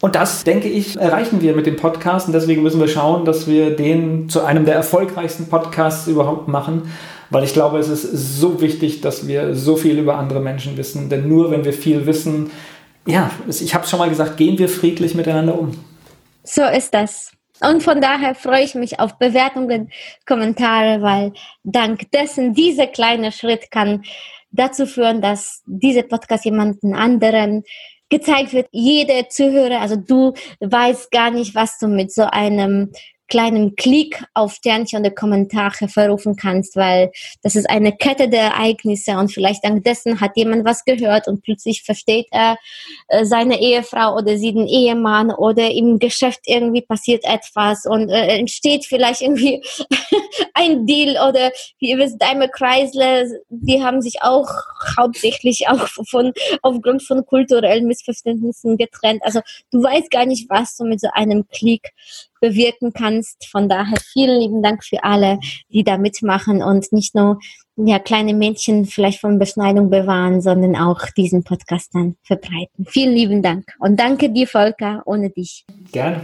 Und das, denke ich, erreichen wir mit dem Podcast. Und deswegen müssen wir schauen, dass wir den zu einem der erfolgreichsten Podcasts überhaupt machen. Weil ich glaube, es ist so wichtig, dass wir so viel über andere Menschen wissen. Denn nur wenn wir viel wissen, ja, ich habe es schon mal gesagt, gehen wir friedlich miteinander um. So ist das. Und von daher freue ich mich auf Bewertungen, Kommentare, weil dank dessen dieser kleine Schritt kann dazu führen, dass dieser Podcast jemanden anderen gezeigt wird, jede Zuhörer, also du weißt gar nicht, was du mit so einem kleinen Klick auf Sternchen oder Kommentare verrufen kannst, weil das ist eine Kette der Ereignisse und vielleicht dank dessen hat jemand was gehört und plötzlich versteht er äh, seine Ehefrau oder sie den Ehemann oder im Geschäft irgendwie passiert etwas und äh, entsteht vielleicht irgendwie ein Deal oder wie ihr wisst, Daimler Chrysler, die haben sich auch hauptsächlich auch von aufgrund von kulturellen Missverständnissen getrennt. Also du weißt gar nicht, was du mit so einem Klick bewirken kannst. Von daher vielen lieben Dank für alle, die da mitmachen und nicht nur ja, kleine Mädchen vielleicht von Beschneidung bewahren, sondern auch diesen Podcast dann verbreiten. Vielen lieben Dank. Und danke dir, Volker. Ohne dich. Gerne.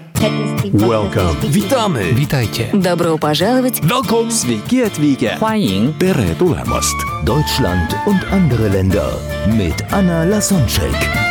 Welcome. Witamy. Witajcie. Добро пожаловать. Welcome. Sveiki atvykę. 欢迎 Tere tulemast. Deutschland und andere Länder mit Anna Lasonczek.